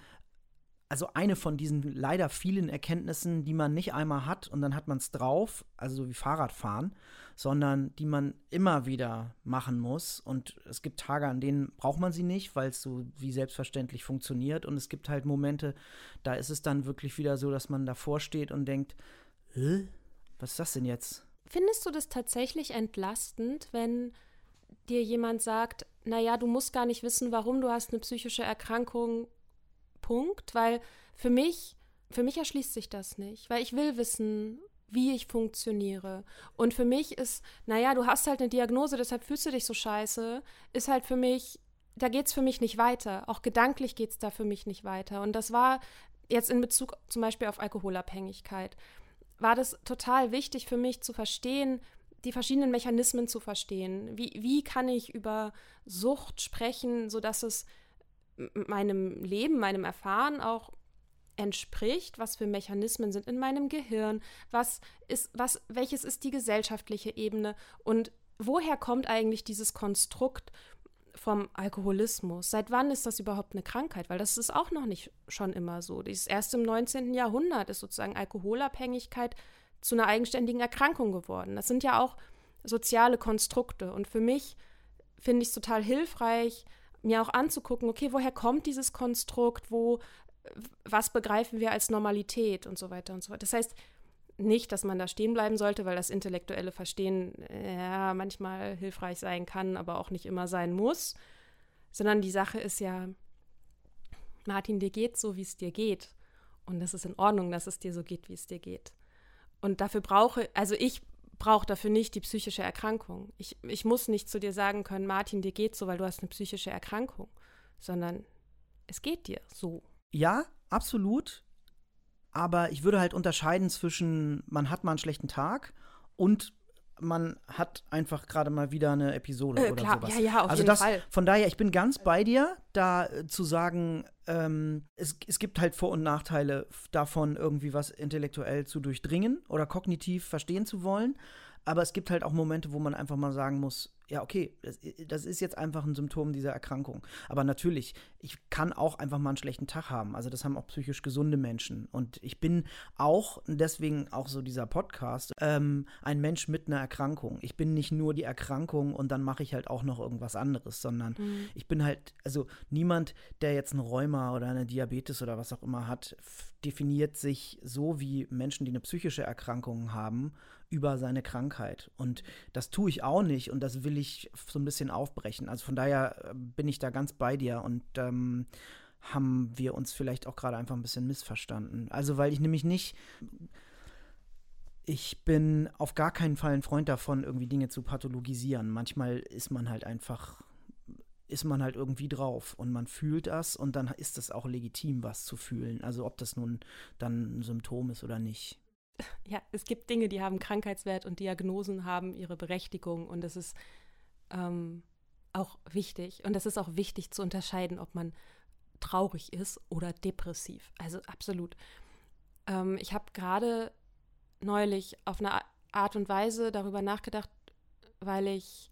also eine von diesen leider vielen Erkenntnissen, die man nicht einmal hat und dann hat man es drauf, also so wie Fahrradfahren, sondern die man immer wieder machen muss. Und es gibt Tage, an denen braucht man sie nicht, weil es so wie selbstverständlich funktioniert. Und es gibt halt Momente, da ist es dann wirklich wieder so, dass man davor steht und denkt, was ist das denn jetzt? Findest du das tatsächlich entlastend, wenn dir jemand sagt, naja, du musst gar nicht wissen, warum du hast eine psychische Erkrankung, Punkt? Weil für mich, für mich erschließt sich das nicht, weil ich will wissen, wie ich funktioniere. Und für mich ist, naja, du hast halt eine Diagnose, deshalb fühlst du dich so scheiße, ist halt für mich, da geht es für mich nicht weiter. Auch gedanklich geht es da für mich nicht weiter. Und das war jetzt in Bezug zum Beispiel auf Alkoholabhängigkeit war das total wichtig für mich zu verstehen, die verschiedenen Mechanismen zu verstehen. Wie, wie kann ich über Sucht sprechen, sodass es meinem Leben, meinem Erfahren auch entspricht, was für Mechanismen sind in meinem Gehirn, was ist, was, welches ist die gesellschaftliche Ebene? Und woher kommt eigentlich dieses Konstrukt vom Alkoholismus. Seit wann ist das überhaupt eine Krankheit? Weil das ist auch noch nicht schon immer so. Das erst im 19. Jahrhundert ist sozusagen Alkoholabhängigkeit zu einer eigenständigen Erkrankung geworden. Das sind ja auch soziale Konstrukte. Und für mich finde ich es total hilfreich, mir auch anzugucken, okay, woher kommt dieses Konstrukt, wo, was begreifen wir als Normalität und so weiter und so weiter. Das heißt, nicht, dass man da stehen bleiben sollte, weil das intellektuelle Verstehen ja manchmal hilfreich sein kann, aber auch nicht immer sein muss, sondern die Sache ist ja, Martin, dir geht so, wie es dir geht. Und das ist in Ordnung, dass es dir so geht, wie es dir geht. Und dafür brauche, also ich brauche dafür nicht die psychische Erkrankung. Ich, ich muss nicht zu dir sagen können, Martin, dir geht so, weil du hast eine psychische Erkrankung, sondern es geht dir so. Ja, absolut aber ich würde halt unterscheiden zwischen, man hat mal einen schlechten Tag und man hat einfach gerade mal wieder eine Episode äh, oder klar. sowas. Ja, ja, auf also jeden das, Fall. Von daher, ich bin ganz bei dir, da äh, zu sagen, ähm, es, es gibt halt Vor- und Nachteile davon, irgendwie was intellektuell zu durchdringen oder kognitiv verstehen zu wollen. Aber es gibt halt auch Momente, wo man einfach mal sagen muss, ja, okay, das, das, ist jetzt einfach ein Symptom dieser Erkrankung. Aber natürlich, ich kann auch einfach mal einen schlechten Tag haben. Also das haben auch psychisch gesunde Menschen. Und ich bin auch, deswegen auch so dieser Podcast, ähm, ein Mensch mit einer Erkrankung. Ich bin nicht nur die Erkrankung und dann mache ich halt auch noch irgendwas anderes, sondern mhm. ich bin halt, also niemand, der jetzt ein Rheuma oder eine Diabetes oder was auch immer hat, definiert sich so wie Menschen, die eine psychische Erkrankung haben, über seine Krankheit. Und das tue ich auch nicht und das will ich so ein bisschen aufbrechen. Also von daher äh, bin ich da ganz bei dir und ähm, haben wir uns vielleicht auch gerade einfach ein bisschen missverstanden. Also weil ich nämlich nicht. Ich bin auf gar keinen Fall ein Freund davon, irgendwie Dinge zu pathologisieren. Manchmal ist man halt einfach ist man halt irgendwie drauf und man fühlt das und dann ist es auch legitim, was zu fühlen. Also ob das nun dann ein Symptom ist oder nicht ja, es gibt Dinge, die haben Krankheitswert und Diagnosen haben ihre Berechtigung und das ist ähm, auch wichtig. Und es ist auch wichtig zu unterscheiden, ob man traurig ist oder depressiv. Also absolut. Ähm, ich habe gerade neulich auf einer Art und Weise darüber nachgedacht, weil ich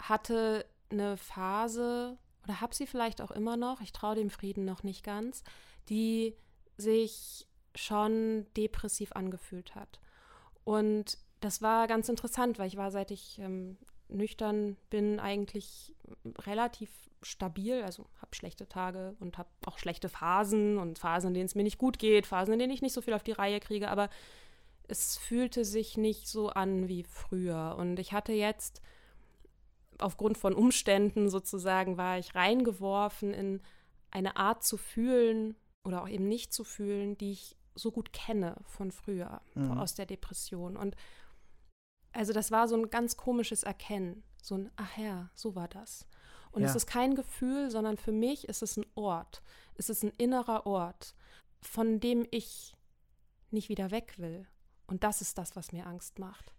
hatte eine Phase oder habe sie vielleicht auch immer noch, ich traue dem Frieden noch nicht ganz, die sich schon depressiv angefühlt hat. Und das war ganz interessant, weil ich war, seit ich ähm, nüchtern bin, eigentlich relativ stabil. Also habe schlechte Tage und habe auch schlechte Phasen und Phasen, in denen es mir nicht gut geht, Phasen, in denen ich nicht so viel auf die Reihe kriege. Aber es fühlte sich nicht so an wie früher. Und ich hatte jetzt aufgrund von Umständen sozusagen, war ich reingeworfen in eine Art zu fühlen oder auch eben nicht zu fühlen, die ich so gut kenne von früher, mhm. aus der Depression. Und also das war so ein ganz komisches Erkennen. So ein, ach ja, so war das. Und ja. es ist kein Gefühl, sondern für mich ist es ein Ort. Es ist ein innerer Ort, von dem ich nicht wieder weg will. Und das ist das, was mir Angst macht.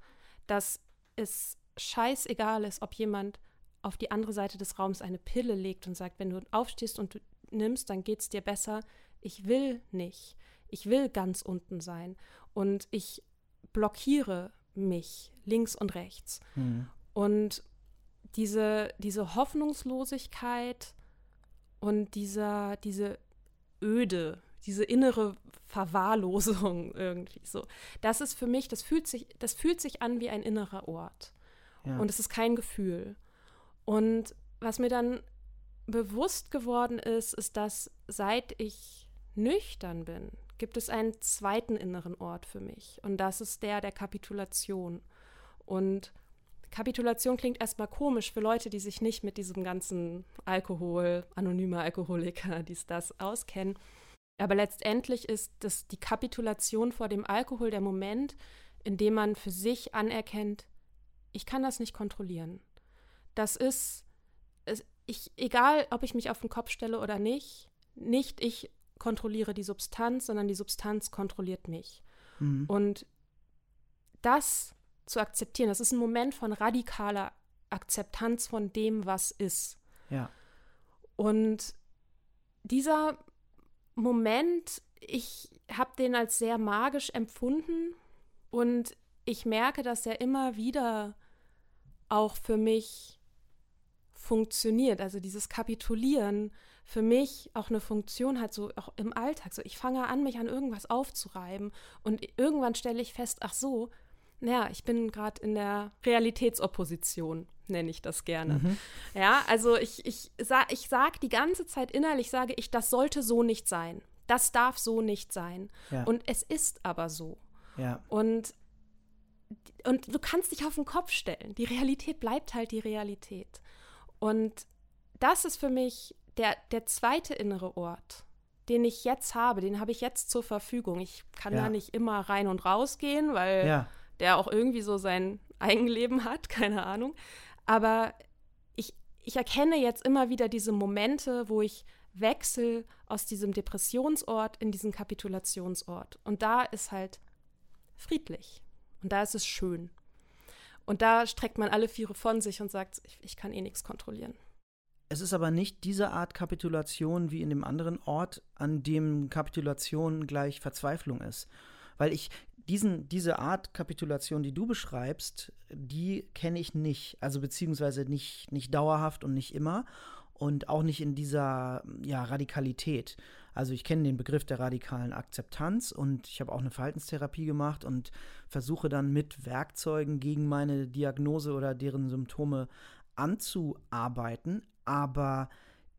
Dass es scheißegal ist, ob jemand auf die andere Seite des Raums eine Pille legt und sagt, wenn du aufstehst und du nimmst, dann geht es dir besser. Ich will nicht. Ich will ganz unten sein. Und ich blockiere mich links und rechts. Mhm. Und diese, diese Hoffnungslosigkeit und dieser, diese Öde, diese innere Verwahrlosung irgendwie so. Das ist für mich, das fühlt sich, das fühlt sich an wie ein innerer Ort. Ja. Und es ist kein Gefühl. Und was mir dann bewusst geworden ist, ist, dass seit ich nüchtern bin, gibt es einen zweiten inneren Ort für mich. Und das ist der der Kapitulation. Und Kapitulation klingt erstmal komisch für Leute, die sich nicht mit diesem ganzen Alkohol, anonymer Alkoholiker, dies, das auskennen. Aber letztendlich ist das die Kapitulation vor dem Alkohol der Moment, in dem man für sich anerkennt, ich kann das nicht kontrollieren. Das ist, ich, egal ob ich mich auf den Kopf stelle oder nicht, nicht ich kontrolliere die Substanz, sondern die Substanz kontrolliert mich. Mhm. Und das zu akzeptieren, das ist ein Moment von radikaler Akzeptanz von dem, was ist. Ja. Und dieser Moment, ich habe den als sehr magisch empfunden und ich merke, dass er immer wieder auch für mich funktioniert. Also dieses Kapitulieren für mich auch eine Funktion hat, so auch im Alltag. So, ich fange an, mich an irgendwas aufzureiben und irgendwann stelle ich fest, ach so, naja, ich bin gerade in der Realitätsopposition, nenne ich das gerne. Mhm. Ja, also ich, ich, sa ich sage die ganze Zeit innerlich, sage ich, das sollte so nicht sein. Das darf so nicht sein. Ja. Und es ist aber so. Ja. Und, und du kannst dich auf den Kopf stellen. Die Realität bleibt halt die Realität. Und das ist für mich der, der zweite innere Ort, den ich jetzt habe, den habe ich jetzt zur Verfügung. Ich kann ja. da nicht immer rein und raus gehen, weil ja. der auch irgendwie so sein Eigenleben hat, keine Ahnung. Aber ich, ich erkenne jetzt immer wieder diese Momente, wo ich wechsle aus diesem Depressionsort in diesen Kapitulationsort. Und da ist halt friedlich. Und da ist es schön. Und da streckt man alle Viere von sich und sagt, ich, ich kann eh nichts kontrollieren. Es ist aber nicht diese Art Kapitulation wie in dem anderen Ort, an dem Kapitulation gleich Verzweiflung ist. Weil ich diesen, diese Art Kapitulation, die du beschreibst, die kenne ich nicht. Also beziehungsweise nicht, nicht dauerhaft und nicht immer und auch nicht in dieser ja, Radikalität. Also ich kenne den Begriff der radikalen Akzeptanz und ich habe auch eine Verhaltenstherapie gemacht und versuche dann mit Werkzeugen gegen meine Diagnose oder deren Symptome anzuarbeiten. Aber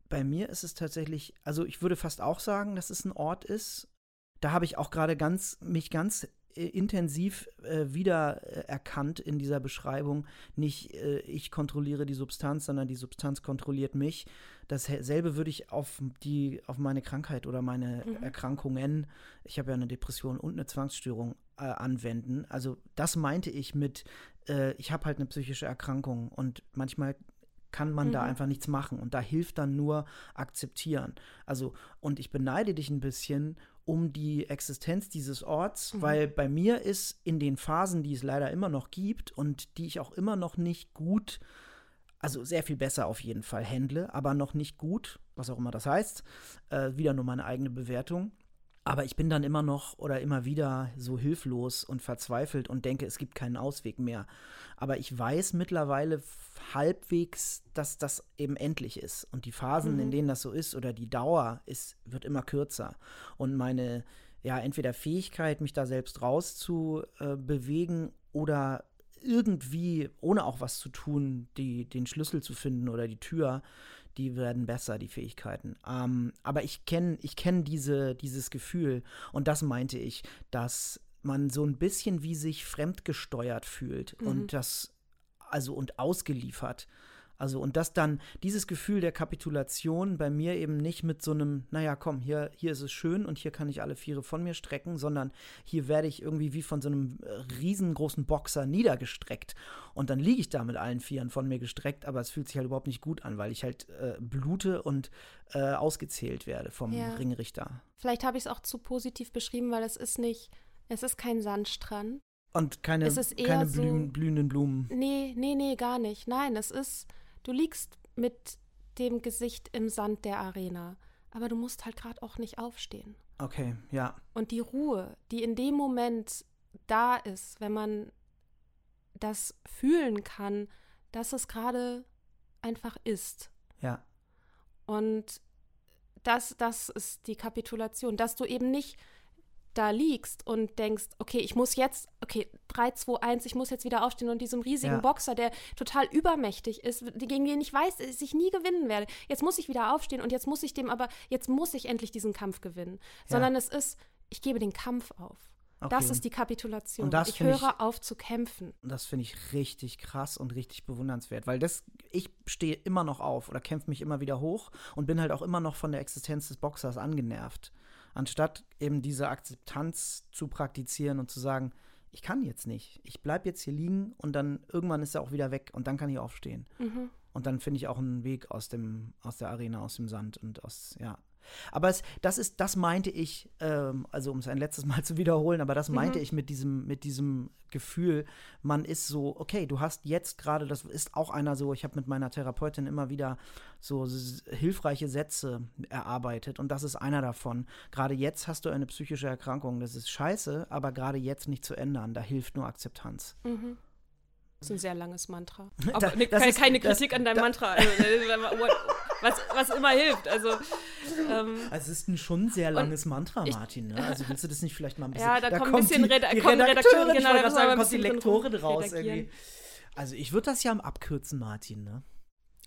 bei mir ist es tatsächlich, also ich würde fast auch sagen, dass es ein Ort ist. Da habe ich auch gerade ganz, mich ganz äh, intensiv äh, wiedererkannt in dieser Beschreibung. Nicht äh, ich kontrolliere die Substanz, sondern die Substanz kontrolliert mich. Dasselbe würde ich auf die, auf meine Krankheit oder meine mhm. Erkrankungen, ich habe ja eine Depression und eine Zwangsstörung, äh, anwenden. Also das meinte ich mit, äh, ich habe halt eine psychische Erkrankung und manchmal kann man mhm. da einfach nichts machen. Und da hilft dann nur akzeptieren. Also, und ich beneide dich ein bisschen um die Existenz dieses Orts, mhm. weil bei mir ist in den Phasen, die es leider immer noch gibt und die ich auch immer noch nicht gut, also sehr viel besser auf jeden Fall handle, aber noch nicht gut, was auch immer das heißt, äh, wieder nur meine eigene Bewertung, Aber ich bin dann immer noch oder immer wieder so hilflos und verzweifelt und denke, es gibt keinen Ausweg mehr. Aber ich weiß mittlerweile halbwegs, dass das eben endlich ist. Und die Phasen, mhm. in denen das so ist, oder die Dauer ist, wird immer kürzer. Und meine, ja, entweder Fähigkeit, mich da selbst rauszubewegen äh, oder irgendwie, ohne auch was zu tun, die, den Schlüssel zu finden oder die Tür, die werden besser, die Fähigkeiten. Ähm, aber ich kenne ich kenn diese, dieses Gefühl und das meinte ich, dass man so ein bisschen wie sich fremdgesteuert fühlt mhm. und das, also und ausgeliefert. Also und dass dann dieses Gefühl der Kapitulation bei mir eben nicht mit so einem, naja, komm, hier, hier ist es schön und hier kann ich alle Viere von mir strecken, sondern hier werde ich irgendwie wie von so einem äh, riesengroßen Boxer niedergestreckt. Und dann liege ich da mit allen Vieren von mir gestreckt, aber es fühlt sich halt überhaupt nicht gut an, weil ich halt äh, blute und äh, ausgezählt werde vom ja. Ringrichter. Vielleicht habe ich es auch zu positiv beschrieben, weil es ist nicht, es ist kein Sandstrand. Und keine, keine blühen, so, blühenden Blumen. Nee, nee, nee, gar nicht. Nein, es ist Du liegst mit dem Gesicht im Sand der Arena, aber du musst halt gerade auch nicht aufstehen. Okay, ja. Und die Ruhe, die in dem Moment da ist, wenn man das fühlen kann, dass es gerade einfach ist. Ja. Und das, das ist die Kapitulation, dass du eben nicht da liegst und denkst, okay, ich muss jetzt, okay, 3, 2, 1, ich muss jetzt wieder aufstehen und diesem riesigen ja. Boxer, der total übermächtig ist, gegen den ich weiß, dass ich nie gewinnen werde, jetzt muss ich wieder aufstehen und jetzt muss ich dem aber, jetzt muss ich endlich diesen Kampf gewinnen. Ja. Sondern es ist, ich gebe den Kampf auf. Okay. Das ist die Kapitulation. ich höre ich, auf zu kämpfen. Das finde ich richtig krass und richtig bewundernswert, weil das, ich stehe immer noch auf oder kämpfe mich immer wieder hoch und bin halt auch immer noch von der Existenz des Boxers angenervt anstatt eben diese Akzeptanz zu praktizieren und zu sagen, ich kann jetzt nicht, ich bleibe jetzt hier liegen und dann irgendwann ist er auch wieder weg und dann kann ich aufstehen. Mhm. Und dann finde ich auch einen Weg aus dem, aus der Arena, aus dem Sand und aus, ja, aber es, das ist, das meinte ich, ähm, also um es ein letztes Mal zu wiederholen, aber das meinte mhm. ich mit diesem, mit diesem Gefühl, man ist so, okay, du hast jetzt gerade, das ist auch einer so, ich habe mit meiner Therapeutin immer wieder so hilfreiche Sätze erarbeitet und das ist einer davon. Gerade jetzt hast du eine psychische Erkrankung, das ist scheiße, aber gerade jetzt nicht zu ändern, da hilft nur Akzeptanz. Mhm. Das ist ein sehr langes Mantra. Aber da, ne, keine, ist, keine, Kritik das, an deinem da, Mantra. Also, was, was immer hilft. Also, ähm, also es ist ein schon sehr langes Mantra, Martin. Ne? Also willst du das nicht vielleicht mal ein bisschen. Ja, da, da kommt ein bisschen Reda die Redakteurin, genau, da sagen, kommt die Lektorin raus irgendwie. Also ich würde das ja am abkürzen, Martin, ne?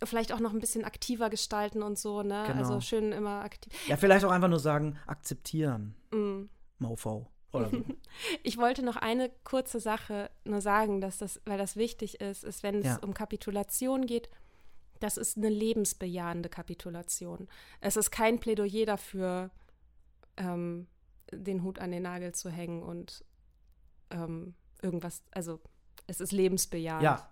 Vielleicht auch noch ein bisschen aktiver gestalten und so, ne? Genau. Also schön immer aktiv. Ja, vielleicht auch einfach nur sagen, akzeptieren. Mm. Mofo. Oder so. ich wollte noch eine kurze Sache nur sagen, dass das, weil das wichtig ist, ist, wenn es ja. um Kapitulation geht, das ist eine lebensbejahende Kapitulation. Es ist kein Plädoyer dafür, ähm, den Hut an den Nagel zu hängen und ähm, irgendwas, also es ist lebensbejahend. Ja.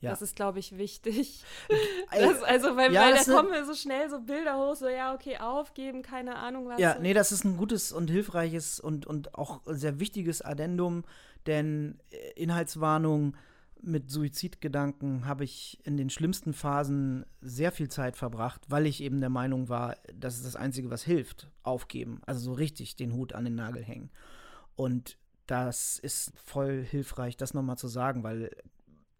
Ja. Das ist, glaube ich, wichtig. Das, also, weil, ja, weil da kommen mir so schnell so Bilder hoch, so, ja, okay, aufgeben, keine Ahnung was. Ja, nee, das ist ein gutes und hilfreiches und, und auch sehr wichtiges Addendum, denn äh, Inhaltswarnung mit Suizidgedanken habe ich in den schlimmsten Phasen sehr viel Zeit verbracht, weil ich eben der Meinung war, das ist das Einzige, was hilft, aufgeben. Also so richtig den Hut an den Nagel hängen. Und das ist voll hilfreich, das nochmal zu sagen, weil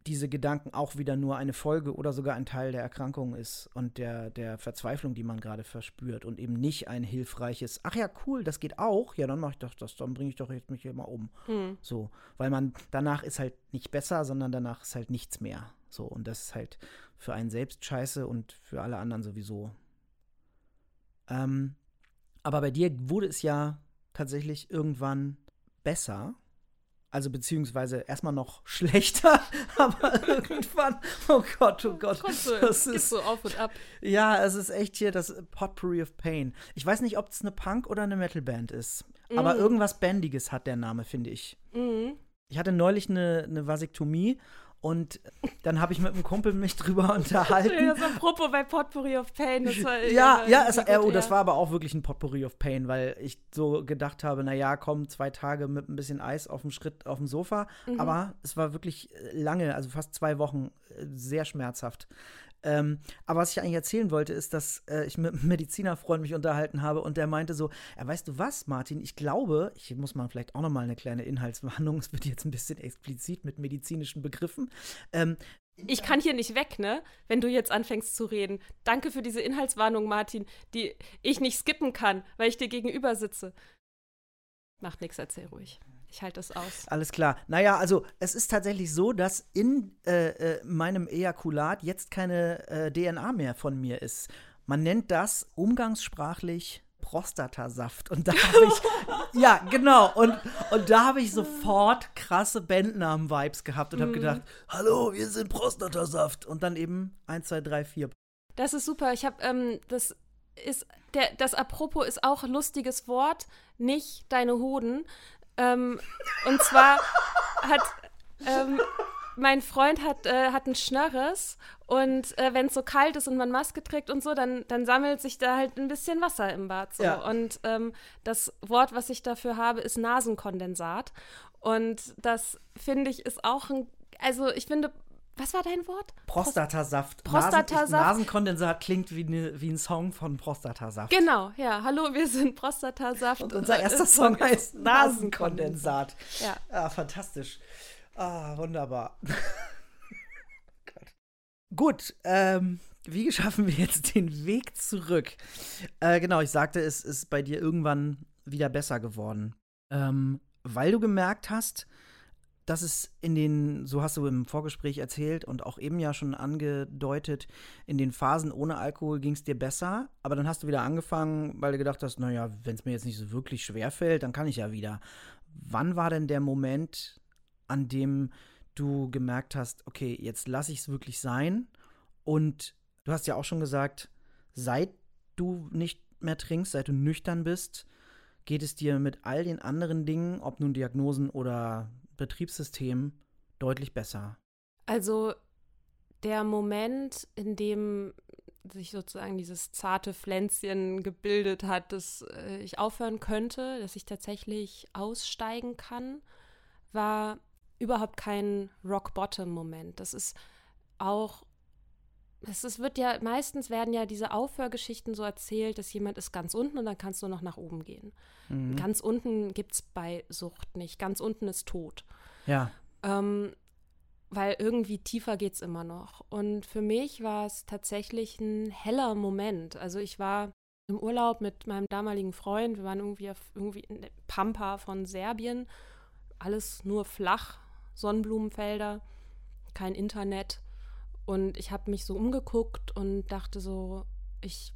diese Gedanken auch wieder nur eine Folge oder sogar ein Teil der Erkrankung ist und der, der Verzweiflung, die man gerade verspürt und eben nicht ein hilfreiches, ach ja, cool, das geht auch, ja, dann mache ich doch das, dann bringe ich doch jetzt mich hier mal um. Mhm. So, weil man danach ist halt nicht besser, sondern danach ist halt nichts mehr. So, und das ist halt für einen selbst scheiße und für alle anderen sowieso. Ähm, aber bei dir wurde es ja tatsächlich irgendwann besser. Also beziehungsweise erstmal noch schlechter, aber irgendwann, oh Gott, oh Gott. So, das ist so auf und ab. Ja, es ist echt hier das Potpourri of Pain. Ich weiß nicht, ob es eine Punk- oder eine Metalband ist, mhm. aber irgendwas Bandiges hat der Name, finde ich. Mhm. Ich hatte neulich eine, eine Vasektomie und dann habe ich mit einem Kumpel mich drüber unterhalten. Ja, so apropos bei Potpourri of Pain. Das war, ja, ja, es, äh, oh, das war aber auch wirklich ein Potpourri of Pain, weil ich so gedacht habe, naja, komm, zwei Tage mit ein bisschen Eis auf dem Schritt auf dem Sofa. Mhm. Aber es war wirklich lange, also fast zwei Wochen, äh, sehr schmerzhaft. Ähm, aber was ich eigentlich erzählen wollte, ist, dass äh, ich mit einem Medizinerfreund mich unterhalten habe und der meinte so, ja, weißt du was, Martin, ich glaube, ich muss mal vielleicht auch noch mal eine kleine Inhaltsbehandlung, es wird jetzt ein bisschen explizit mit medizinischen Begriffen. Ähm, ich kann hier nicht weg, ne? Wenn du jetzt anfängst zu reden. Danke für diese Inhaltswarnung, Martin, die ich nicht skippen kann, weil ich dir gegenüber sitze. Macht nichts, erzähl ruhig. Ich halte das aus. Alles klar. Naja, also es ist tatsächlich so, dass in äh, äh, meinem Ejakulat jetzt keine äh, DNA mehr von mir ist. Man nennt das umgangssprachlich Prostatasaft. Und da habe ich, ja, genau. Und, und da habe ich sofort krasse Bandnamen-Vibes gehabt und habe mhm. gedacht, hallo, wir sind Prostatasaft. Und dann eben 1, 2, 3, 4. Das ist super. Ich habe, ähm, das ist, der, das Apropos ist auch ein lustiges Wort, nicht deine Hoden. Ähm, und zwar hat ähm, mein Freund hat, äh, hat einen Schnörres und äh, wenn es so kalt ist und man Maske trägt und so, dann, dann sammelt sich da halt ein bisschen Wasser im Bad. So. Ja. Und ähm, das Wort, was ich dafür habe, ist Nasenkondensat. Und das finde ich ist auch ein, also ich finde was war dein Wort? Prostatasaft. Prostatasaft. Nasen, Nasenkondensat klingt wie, ne, wie ein Song von Prostatasaft. Genau, ja. Hallo, wir sind Prostatasaft. Und unser erster Song heißt Nasenkondensat. Ja. ja, fantastisch. Ah, wunderbar. Gut, ähm, wie schaffen wir jetzt den Weg zurück? Äh, genau, ich sagte, es ist bei dir irgendwann wieder besser geworden. Ähm, weil du gemerkt hast, dass es in den, so hast du im Vorgespräch erzählt und auch eben ja schon angedeutet, in den Phasen ohne Alkohol ging es dir besser, aber dann hast du wieder angefangen, weil du gedacht hast, naja, wenn es mir jetzt nicht so wirklich schwer fällt, dann kann ich ja wieder. Wann war denn der Moment, an dem du gemerkt hast, okay, jetzt lasse ich es wirklich sein? Und du hast ja auch schon gesagt, seit du nicht mehr trinkst, seit du nüchtern bist, geht es dir mit all den anderen Dingen, ob nun Diagnosen oder Betriebssystem deutlich besser. Also der Moment, in dem sich sozusagen dieses zarte Pflänzchen gebildet hat, dass äh, ich aufhören könnte, dass ich tatsächlich aussteigen kann, war überhaupt kein Rock-Bottom-Moment. Das ist auch, es ist, wird ja, meistens werden ja diese Aufhörgeschichten so erzählt, dass jemand ist ganz unten und dann kannst du noch nach oben gehen. Mhm. Ganz unten gibt es bei Sucht nicht. Ganz unten ist tot. Ja. Ähm, weil irgendwie tiefer geht es immer noch. Und für mich war es tatsächlich ein heller Moment. Also ich war im Urlaub mit meinem damaligen Freund. Wir waren irgendwie auf irgendwie in Pampa von Serbien. Alles nur flach, Sonnenblumenfelder, kein Internet. Und ich habe mich so umgeguckt und dachte so, ich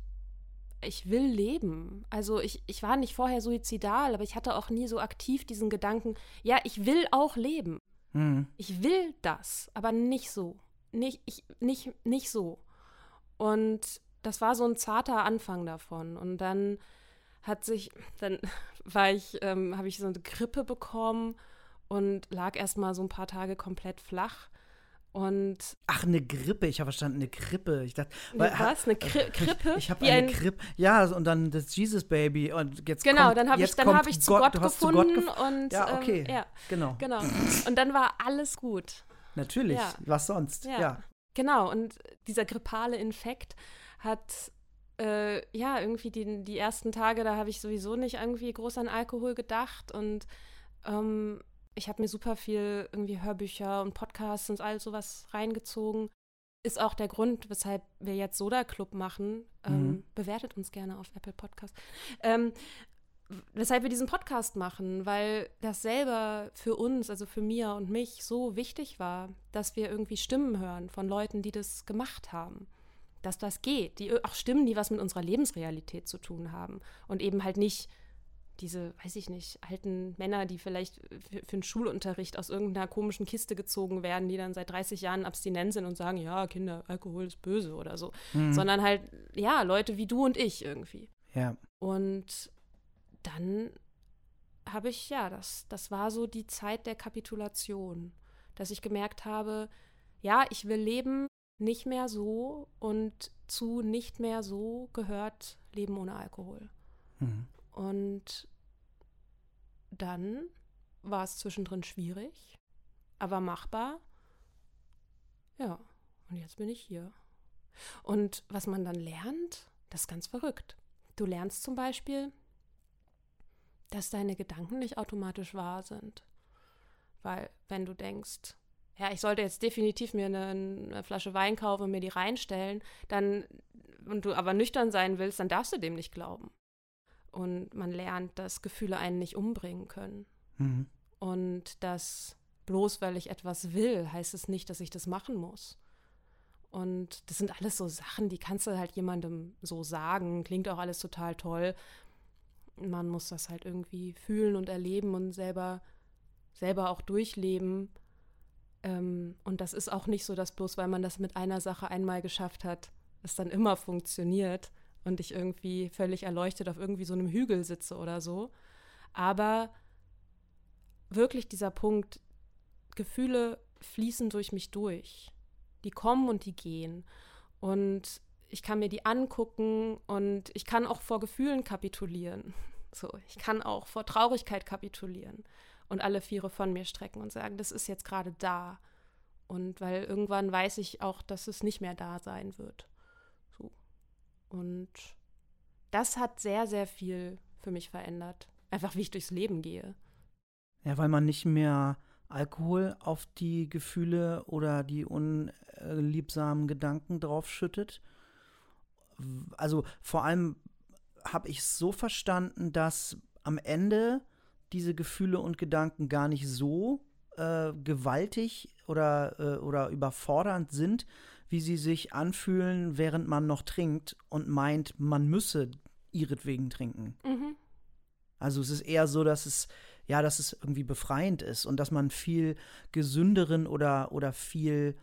ich will leben. Also ich, ich war nicht vorher suizidal, aber ich hatte auch nie so aktiv diesen Gedanken, ja, ich will auch leben. Mhm. Ich will das, aber nicht so. Nicht, ich, nicht, nicht so. Und das war so ein zarter Anfang davon. Und dann hat sich, dann war ich, ähm, habe ich so eine Grippe bekommen und lag erst mal so ein paar Tage komplett flach. Und Ach, eine Grippe. Ich habe verstanden, eine Krippe. Ich dachte, weil, was? Eine Kri Krippe? Ich, ich habe eine ein Krippe. Ja, und dann das Jesus Baby. Und jetzt genau, kommt, dann habe ich, dann hab ich zu Gott, Gott gefunden. Zu Gott gef und, ja, okay. Ähm, ja, genau. genau. Und dann war alles gut. Natürlich. Ja. Was sonst? Ja. ja. Genau. Und dieser grippale Infekt hat äh, ja, irgendwie die, die ersten Tage, da habe ich sowieso nicht irgendwie groß an Alkohol gedacht und ähm, ich habe mir super viel irgendwie Hörbücher und Podcasts und all sowas reingezogen. Ist auch der Grund, weshalb wir jetzt Soda Club machen. Ähm, mhm. Bewertet uns gerne auf Apple Podcast. Ähm, weshalb wir diesen Podcast machen, weil das selber für uns, also für mir und mich, so wichtig war, dass wir irgendwie Stimmen hören von Leuten, die das gemacht haben. Dass das geht. Die, auch Stimmen, die was mit unserer Lebensrealität zu tun haben. Und eben halt nicht diese, weiß ich nicht, alten Männer, die vielleicht für, für den Schulunterricht aus irgendeiner komischen Kiste gezogen werden, die dann seit 30 Jahren abstinent sind und sagen, ja, Kinder, Alkohol ist böse oder so. Mhm. Sondern halt, ja, Leute wie du und ich irgendwie. Ja. Und dann habe ich, ja, das, das war so die Zeit der Kapitulation, dass ich gemerkt habe, ja, ich will leben nicht mehr so und zu nicht mehr so gehört Leben ohne Alkohol. Mhm. Und dann war es zwischendrin schwierig, aber machbar. Ja, und jetzt bin ich hier. Und was man dann lernt, das ist ganz verrückt. Du lernst zum Beispiel, dass deine Gedanken nicht automatisch wahr sind. Weil wenn du denkst, ja, ich sollte jetzt definitiv mir eine, eine, Flasche Wein kaufen und mir die reinstellen, dann und du aber nüchtern sein willst, dann darfst du dem nicht glauben. Und man lernt, dass Gefühle einen nicht umbringen können. Mhm. Und dass bloß weil ich etwas will, heißt es nicht, dass ich das machen muss. Und das sind alles so Sachen, die kannst du halt jemandem so sagen. Klingt auch alles total toll. Man muss das halt irgendwie fühlen und erleben und selber, selber auch durchleben. Ähm, und das ist auch nicht so, dass bloß weil man das mit einer Sache einmal geschafft hat, es dann immer funktioniert und ich irgendwie völlig erleuchtet auf irgendwie so einem Hügel sitze oder so. Aber wirklich dieser Punkt, Gefühle fließen durch mich durch. Die kommen und die gehen. Und ich kann mir die angucken und ich kann auch vor Gefühlen kapitulieren. So, ich kann auch vor Traurigkeit kapitulieren und alle Viere von mir strecken und sagen, das ist jetzt gerade da. Und weil irgendwann weiß ich auch, dass es nicht mehr da sein wird. Und das hat sehr, sehr viel für mich verändert. Einfach wie ich durchs Leben gehe. Ja, weil man nicht mehr Alkohol auf die Gefühle oder die unliebsamen Gedanken draufschüttet. Also vor allem habe ich es so verstanden, dass am Ende diese Gefühle und Gedanken gar nicht so äh, gewaltig oder, äh, oder überfordernd sind, wie sie sich anfühlen, während man noch trinkt und meint, man müsse ihretwegen trinken. Mhm. Also es ist eher so, dass es ja, dass es irgendwie befreiend ist und dass man viel gesünderen oder, oder viel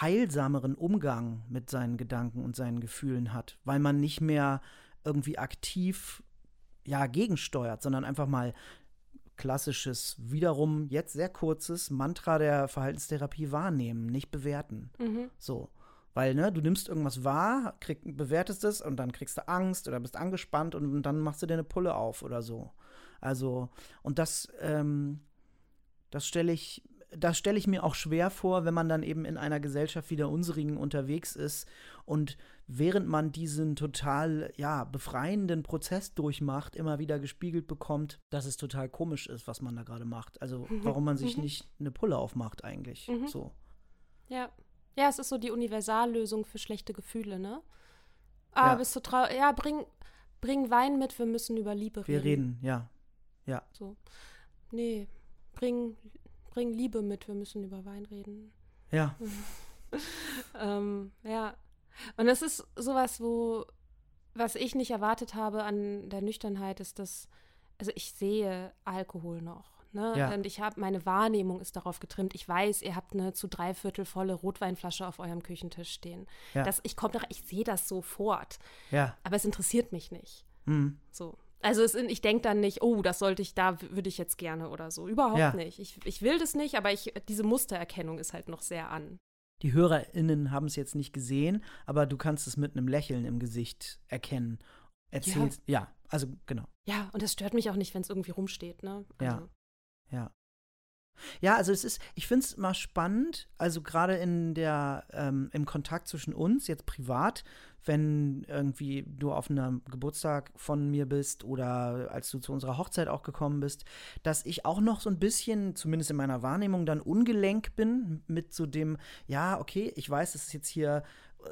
heilsameren Umgang mit seinen Gedanken und seinen Gefühlen hat, weil man nicht mehr irgendwie aktiv ja gegensteuert, sondern einfach mal klassisches, wiederum jetzt sehr kurzes Mantra der Verhaltenstherapie wahrnehmen, nicht bewerten. Mhm. So. Weil, ne, du nimmst irgendwas wahr, krieg, bewertest es und dann kriegst du Angst oder bist angespannt und dann machst du dir eine Pulle auf oder so. Also, und das, ähm, das stelle ich, das stelle ich mir auch schwer vor, wenn man dann eben in einer Gesellschaft wie der unsrigen unterwegs ist und während man diesen total, ja, befreienden Prozess durchmacht, immer wieder gespiegelt bekommt, dass es total komisch ist, was man da gerade macht. Also, mhm. warum man sich mhm. nicht eine Pulle aufmacht eigentlich. Mhm. So. Ja. Ja, es ist so die Universallösung für schlechte Gefühle, ne? Ah, ja. bist du traurig? Ja, bring, bring Wein mit, wir müssen über Liebe reden. Wir reden, ja. Ja. So. Nee, bring, bring Liebe mit, wir müssen über Wein reden. Ja. ähm, ja. Und das ist sowas, wo, was ich nicht erwartet habe an der Nüchternheit, ist, dass, also ich sehe Alkohol noch. Ne? Ja. Und ich habe, meine Wahrnehmung ist darauf getrimmt. Ich weiß, ihr habt eine zu dreiviertel volle Rotweinflasche auf eurem Küchentisch stehen. Ja. Das, ich komme ich sehe das sofort. Ja. Aber es interessiert mich nicht. Mhm. So. Also es, ich denke dann nicht, oh, das sollte ich, da würde ich jetzt gerne oder so. Überhaupt ja. nicht. Ich, ich will das nicht, aber ich, diese Mustererkennung ist halt noch sehr an. Die HörerInnen haben es jetzt nicht gesehen, aber du kannst es mit einem Lächeln im Gesicht erkennen. Erzählst, ja, ja also genau. Ja, und das stört mich auch nicht, wenn es irgendwie rumsteht, ne? Also. Ja. Ja. Ja, also es ist, ich finde es mal spannend, also gerade in der, ähm, im Kontakt zwischen uns, jetzt privat, wenn irgendwie du auf einem Geburtstag von mir bist oder als du zu unserer Hochzeit auch gekommen bist, dass ich auch noch so ein bisschen, zumindest in meiner Wahrnehmung, dann ungelenk bin mit so dem, ja, okay, ich weiß, es ist jetzt hier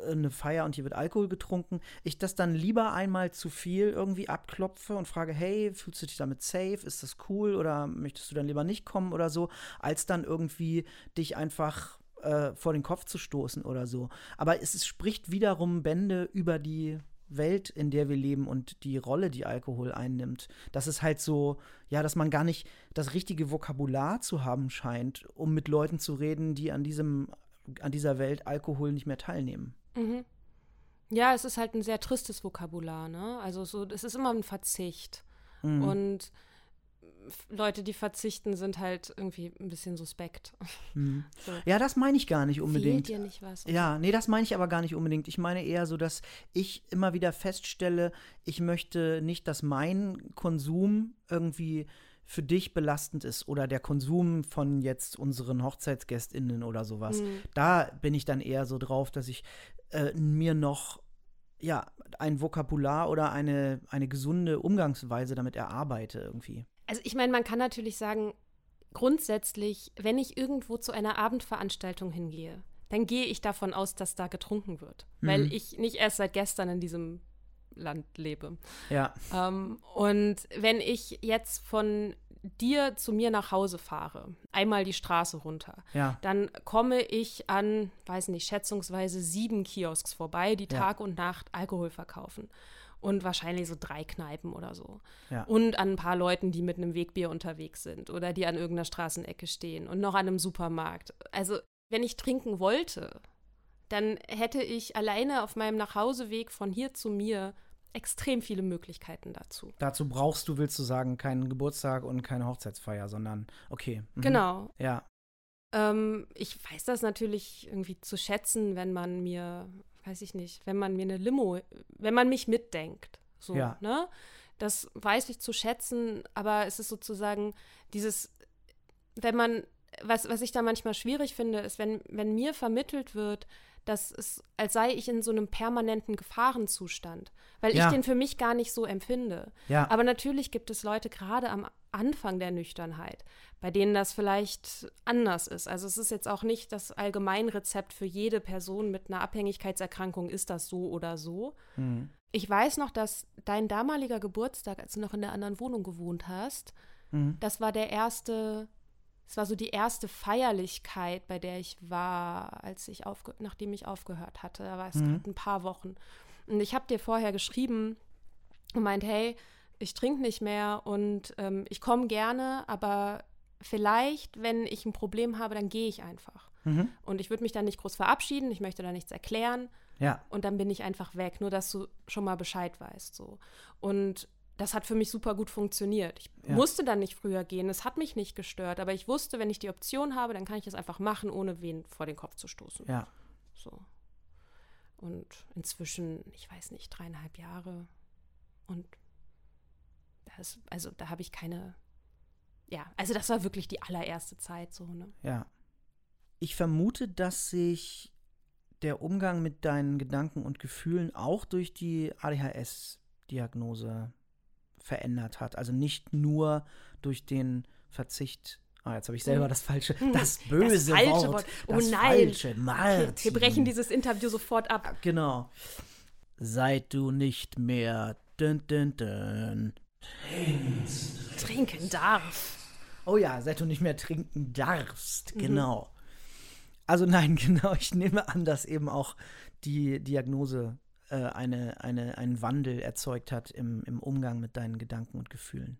eine Feier und hier wird Alkohol getrunken, ich das dann lieber einmal zu viel irgendwie abklopfe und frage, hey, fühlst du dich damit safe? Ist das cool oder möchtest du dann lieber nicht kommen oder so, als dann irgendwie dich einfach äh, vor den Kopf zu stoßen oder so. Aber es, es spricht wiederum Bände über die Welt, in der wir leben und die Rolle, die Alkohol einnimmt. Das ist halt so, ja, dass man gar nicht das richtige Vokabular zu haben scheint, um mit Leuten zu reden, die an diesem, an dieser Welt Alkohol nicht mehr teilnehmen. Mhm. Ja, es ist halt ein sehr tristes Vokabular, ne? Also so, es ist immer ein Verzicht. Mhm. Und Leute, die verzichten, sind halt irgendwie ein bisschen suspekt. Mhm. So. Ja, das meine ich gar nicht unbedingt. Fehlt dir nicht was? Ja, nee, das meine ich aber gar nicht unbedingt. Ich meine eher so, dass ich immer wieder feststelle, ich möchte nicht, dass mein Konsum irgendwie für dich belastend ist oder der Konsum von jetzt unseren HochzeitsgästInnen oder sowas, Mhm. da bin ich dann eher so drauf, dass ich äh, mir noch ja, ein Vokabular oder eine, eine gesunde Umgangsweise damit erarbeite irgendwie. Also ich meine, man kann natürlich sagen, grundsätzlich, wenn ich irgendwo zu einer Abendveranstaltung hingehe, dann gehe ich davon aus, dass da getrunken wird, weil Mhm. ich nicht erst seit gestern in diesem Land lebe. Ja, Ähm, und wenn ich jetzt von dir zu mir nach Hause fahre, einmal die Straße runter, ja, dann komme ich an, weiß nicht, schätzungsweise sieben Kiosks vorbei, die Ja. Tag und Nacht Alkohol verkaufen. Und wahrscheinlich so drei Kneipen oder so. Ja. Und an ein paar Leuten, die mit einem Wegbier unterwegs sind oder die an irgendeiner Straßenecke stehen und noch an einem Supermarkt. Also, wenn ich trinken wollte, dann hätte ich alleine auf meinem Nachhauseweg von hier zu mir extrem viele Möglichkeiten dazu. dazu brauchst du, willst du sagen, keinen Geburtstag und keine Hochzeitsfeier, sondern okay. mhm. Genau. Ja, Ähm, ich weiß das natürlich irgendwie zu schätzen, wenn man mir, weiß ich nicht, wenn man mir eine Limo, wenn man mich mitdenkt. So, Ja. ne? Das weiß ich zu schätzen, aber es ist sozusagen dieses, wenn man, was, was ich da manchmal schwierig finde, ist, wenn, wenn mir vermittelt wird, dass es, als sei ich in so einem permanenten Gefahrenzustand, weil Ja. ich den für mich gar nicht so empfinde. ja, Aber natürlich gibt es Leute gerade am Anfang der Nüchternheit, bei denen das vielleicht anders ist. Also es ist jetzt auch nicht das Allgemeinrezept für jede Person mit einer Abhängigkeitserkrankung, ist das so oder so. mhm. Ich weiß noch, dass dein damaliger Geburtstag, als du noch in der anderen Wohnung gewohnt hast, Mhm. das war der erste, es war so die erste Feierlichkeit, bei der ich war, als ich aufge nachdem ich aufgehört hatte. Da war es Mhm. gerade ein paar Wochen. Und ich habe dir vorher geschrieben und meint, hey, ich trinke nicht mehr und ähm, ich komme gerne, aber vielleicht, wenn ich ein Problem habe, dann gehe ich einfach. Mhm. Und ich würde mich dann nicht groß verabschieden, ich möchte da nichts erklären ja, und dann bin ich einfach weg, nur dass du schon mal Bescheid weißt so. Und das hat für mich super gut funktioniert. Ich Ja. musste dann nicht früher gehen, es hat mich nicht gestört, aber ich wusste, wenn ich die Option habe, dann kann ich es einfach machen, ohne wen vor den Kopf zu stoßen. ja. So. Und inzwischen, ich weiß nicht, dreieinhalb Jahre und das, also da habe ich keine, ja, also das war wirklich die allererste Zeit so, ne? Ja. Ich vermute, dass sich der Umgang mit deinen Gedanken und Gefühlen auch durch die ADHS-Diagnose verändert hat. Also nicht nur durch den Verzicht. Ah, jetzt habe ich selber Hm. das falsche, Hm, das böse falsche Wort. Wort. Oh das nein. falsche, Martin. Wir brechen dieses Interview sofort ab. Genau. Seit du nicht mehr dün, dün, dün, Trinken darf. Oh ja, seit du nicht mehr trinken darfst. Mhm. Genau. Also nein, genau. Ich nehme an, dass eben auch die Diagnose äh, eine, eine, einen Wandel erzeugt hat im, im Umgang mit deinen Gedanken und Gefühlen.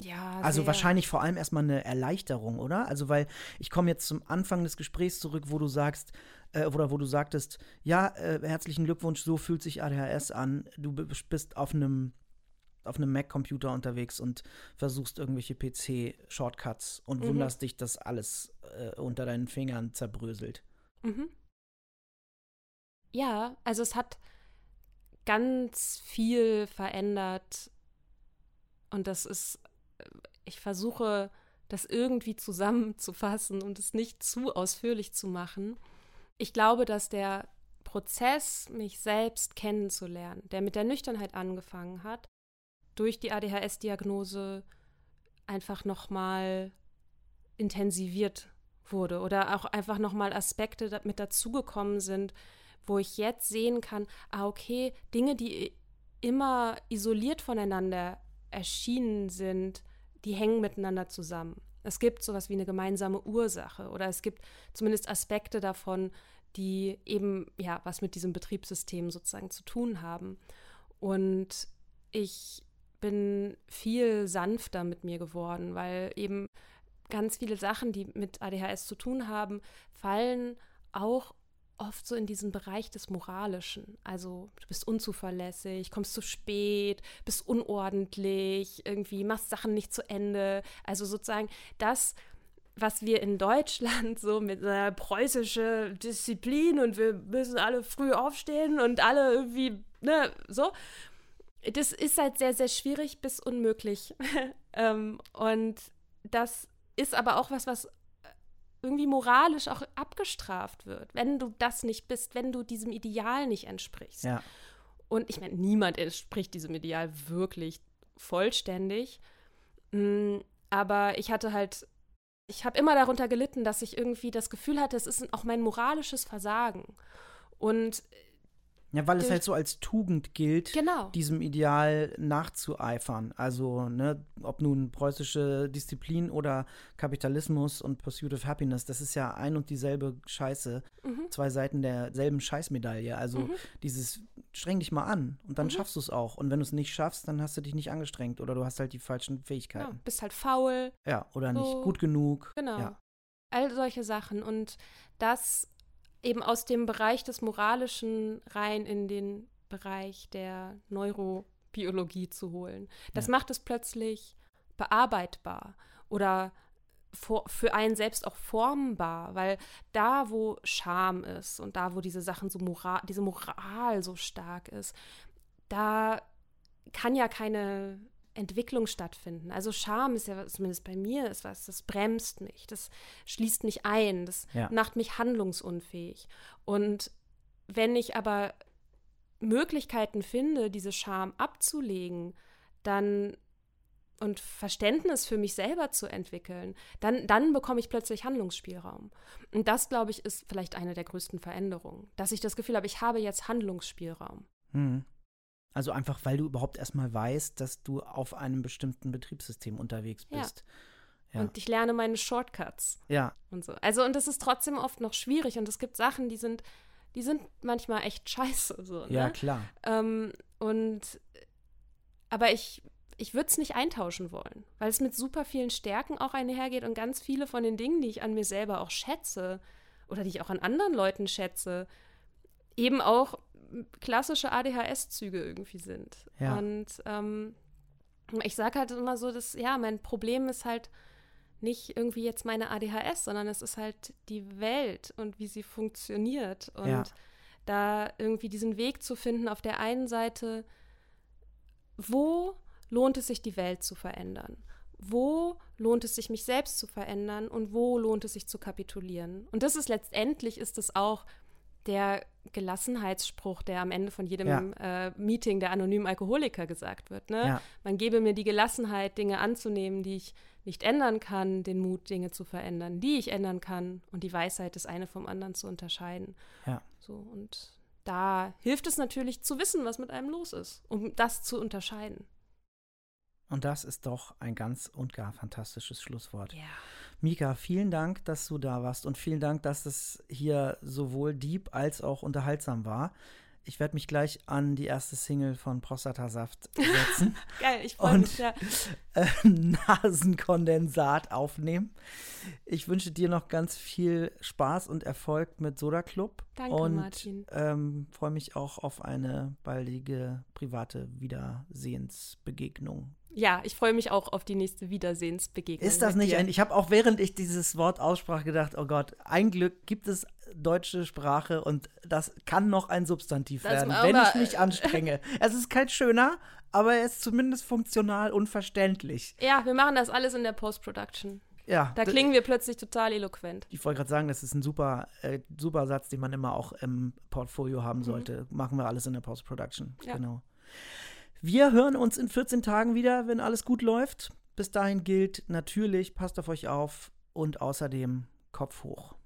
Ja, Also sehr. wahrscheinlich vor allem erstmal eine Erleichterung, oder? Also weil ich komme jetzt zum Anfang des Gesprächs zurück, wo du sagst, äh, oder wo du sagtest, ja, äh, herzlichen Glückwunsch, so fühlt sich ADHS an. Du bist auf einem auf einem Mac-Computer unterwegs und versuchst irgendwelche PC-Shortcuts und Mhm. wunderst dich, dass alles äh, unter deinen Fingern zerbröselt. Mhm. Ja, also es hat ganz viel verändert und das ist, äh, ich versuche das irgendwie zusammenzufassen und es nicht zu ausführlich zu machen. Ich glaube, dass der Prozess, mich selbst kennenzulernen, der mit der Nüchternheit angefangen hat, durch die ADHS-Diagnose einfach nochmal intensiviert wurde oder auch einfach nochmal Aspekte mit dazugekommen sind, wo ich jetzt sehen kann, ah, okay, Dinge, die immer isoliert voneinander erschienen sind, die hängen miteinander zusammen. Es gibt sowas wie eine gemeinsame Ursache oder es gibt zumindest Aspekte davon, die eben ja was mit diesem Betriebssystem sozusagen zu tun haben. Und ich bin viel sanfter mit mir geworden, weil eben ganz viele Sachen, die mit ADHS zu tun haben, fallen auch oft so in diesen Bereich des Moralischen. Also du bist unzuverlässig, kommst zu spät, bist unordentlich, irgendwie machst Sachen nicht zu Ende. Also sozusagen das, was wir in Deutschland so mit einer preußischen Disziplin und wir müssen alle früh aufstehen und alle irgendwie, ne, so. Das ist halt sehr, sehr schwierig bis unmöglich Ähm, und das ist aber auch was, was irgendwie moralisch auch abgestraft wird, wenn du das nicht bist, wenn du diesem Ideal nicht entsprichst. Ja. Und ich meine, niemand entspricht diesem Ideal wirklich vollständig. Mm, aber ich hatte halt, ich habe immer darunter gelitten, dass ich irgendwie das Gefühl hatte, es ist auch mein moralisches Versagen. Und ja, weil es halt so als Tugend gilt, genau. diesem Ideal nachzueifern. Also, ne, ob nun preußische Disziplin oder Kapitalismus und Pursuit of Happiness, das ist ja ein und dieselbe Scheiße. Mhm. Zwei Seiten derselben Scheißmedaille. Also mhm. dieses streng dich mal an und dann mhm. schaffst du es auch. Und wenn du es nicht schaffst, dann hast du dich nicht angestrengt oder du hast halt die falschen Fähigkeiten. Ja, bist halt faul. Ja, oder so. nicht gut genug. Genau. Ja. All solche Sachen. Und das eben aus dem Bereich des Moralischen rein in den Bereich der Neurobiologie zu holen. Das ja. macht es plötzlich bearbeitbar oder for, für einen selbst auch formbar, weil da, wo Scham ist und da, wo diese Sachen so Moral, diese Moral so stark ist, da kann ja keine Entwicklung stattfinden. Also Scham ist ja zumindest bei mir ist was, das bremst mich, das schließt mich ein, das ja. macht mich handlungsunfähig. Und wenn ich aber Möglichkeiten finde, diese Scham abzulegen, dann und Verständnis für mich selber zu entwickeln, dann, dann bekomme ich plötzlich Handlungsspielraum. Und das, glaube ich, ist vielleicht eine der größten Veränderungen, dass ich das Gefühl habe, ich habe jetzt Handlungsspielraum. Mhm. Also einfach, weil du überhaupt erstmal weißt, dass du auf einem bestimmten Betriebssystem unterwegs bist. Ja. Ja. Und ich lerne meine Shortcuts. Ja. Und so. Also, und das ist trotzdem oft noch schwierig. Und es gibt Sachen, die sind, die sind manchmal echt scheiße. So, ne? Ja, klar. Ähm, und aber ich, ich würde es nicht eintauschen wollen, weil es mit super vielen Stärken auch einhergeht und ganz viele von den Dingen, die ich an mir selber auch schätze oder die ich auch an anderen Leuten schätze, eben auch klassische ADHS-Züge irgendwie sind. Ja. Und ähm, ich sage halt immer so, dass, ja, mein Problem ist halt nicht irgendwie jetzt meine ADHS, sondern es ist halt die Welt und wie sie funktioniert. Und ja. da irgendwie diesen Weg zu finden, auf der einen Seite, wo lohnt es sich, die Welt zu verändern? Wo lohnt es sich, mich selbst zu verändern und wo lohnt es sich zu kapitulieren? Und das ist letztendlich, ist es auch der Gelassenheitsspruch, der am Ende von jedem ja. äh, Meeting der anonymen Alkoholiker gesagt wird. Ne? Ja. Man gebe mir die Gelassenheit, Dinge anzunehmen, die ich nicht ändern kann, den Mut, Dinge zu verändern, die ich ändern kann und die Weisheit, das eine vom anderen zu unterscheiden. Ja. So, und da hilft es natürlich zu wissen, was mit einem los ist, um das zu unterscheiden. Und das ist doch ein ganz und gar fantastisches Schlusswort. Ja. Mika, vielen Dank, dass du da warst und vielen Dank, dass es hier sowohl deep als auch unterhaltsam war. Ich werde mich gleich an die erste Single von Prostatasaft setzen. Geil, ich freue mich, ja. Äh, Nasenkondensat aufnehmen. Ich wünsche dir noch ganz viel Spaß und Erfolg mit Soda Club. Danke, und, Martin. Ähm, freue mich auch auf eine baldige private Wiedersehensbegegnung ja, ich freue mich auch auf die nächste Wiedersehensbegegnung. Ist das nicht ein. Ich habe auch während ich dieses Wort aussprach gedacht, oh Gott, ein Glück gibt es deutsche Sprache und das kann noch ein Substantiv das werden, wenn ich mich anstrenge. es ist kein schöner, aber er ist zumindest funktional und verständlich. Ja, wir machen das alles in der Post-Production. Ja. Da klingen wir plötzlich total eloquent. Ich wollte gerade sagen, das ist ein super, äh, super Satz, den man immer auch im Portfolio haben mhm. sollte. Mhm. Machen wir alles in der Post-Production. Ja. Genau. Wir hören uns in 14 Tagen wieder, wenn alles gut läuft. Bis dahin gilt natürlich, passt auf euch auf und außerdem Kopf hoch.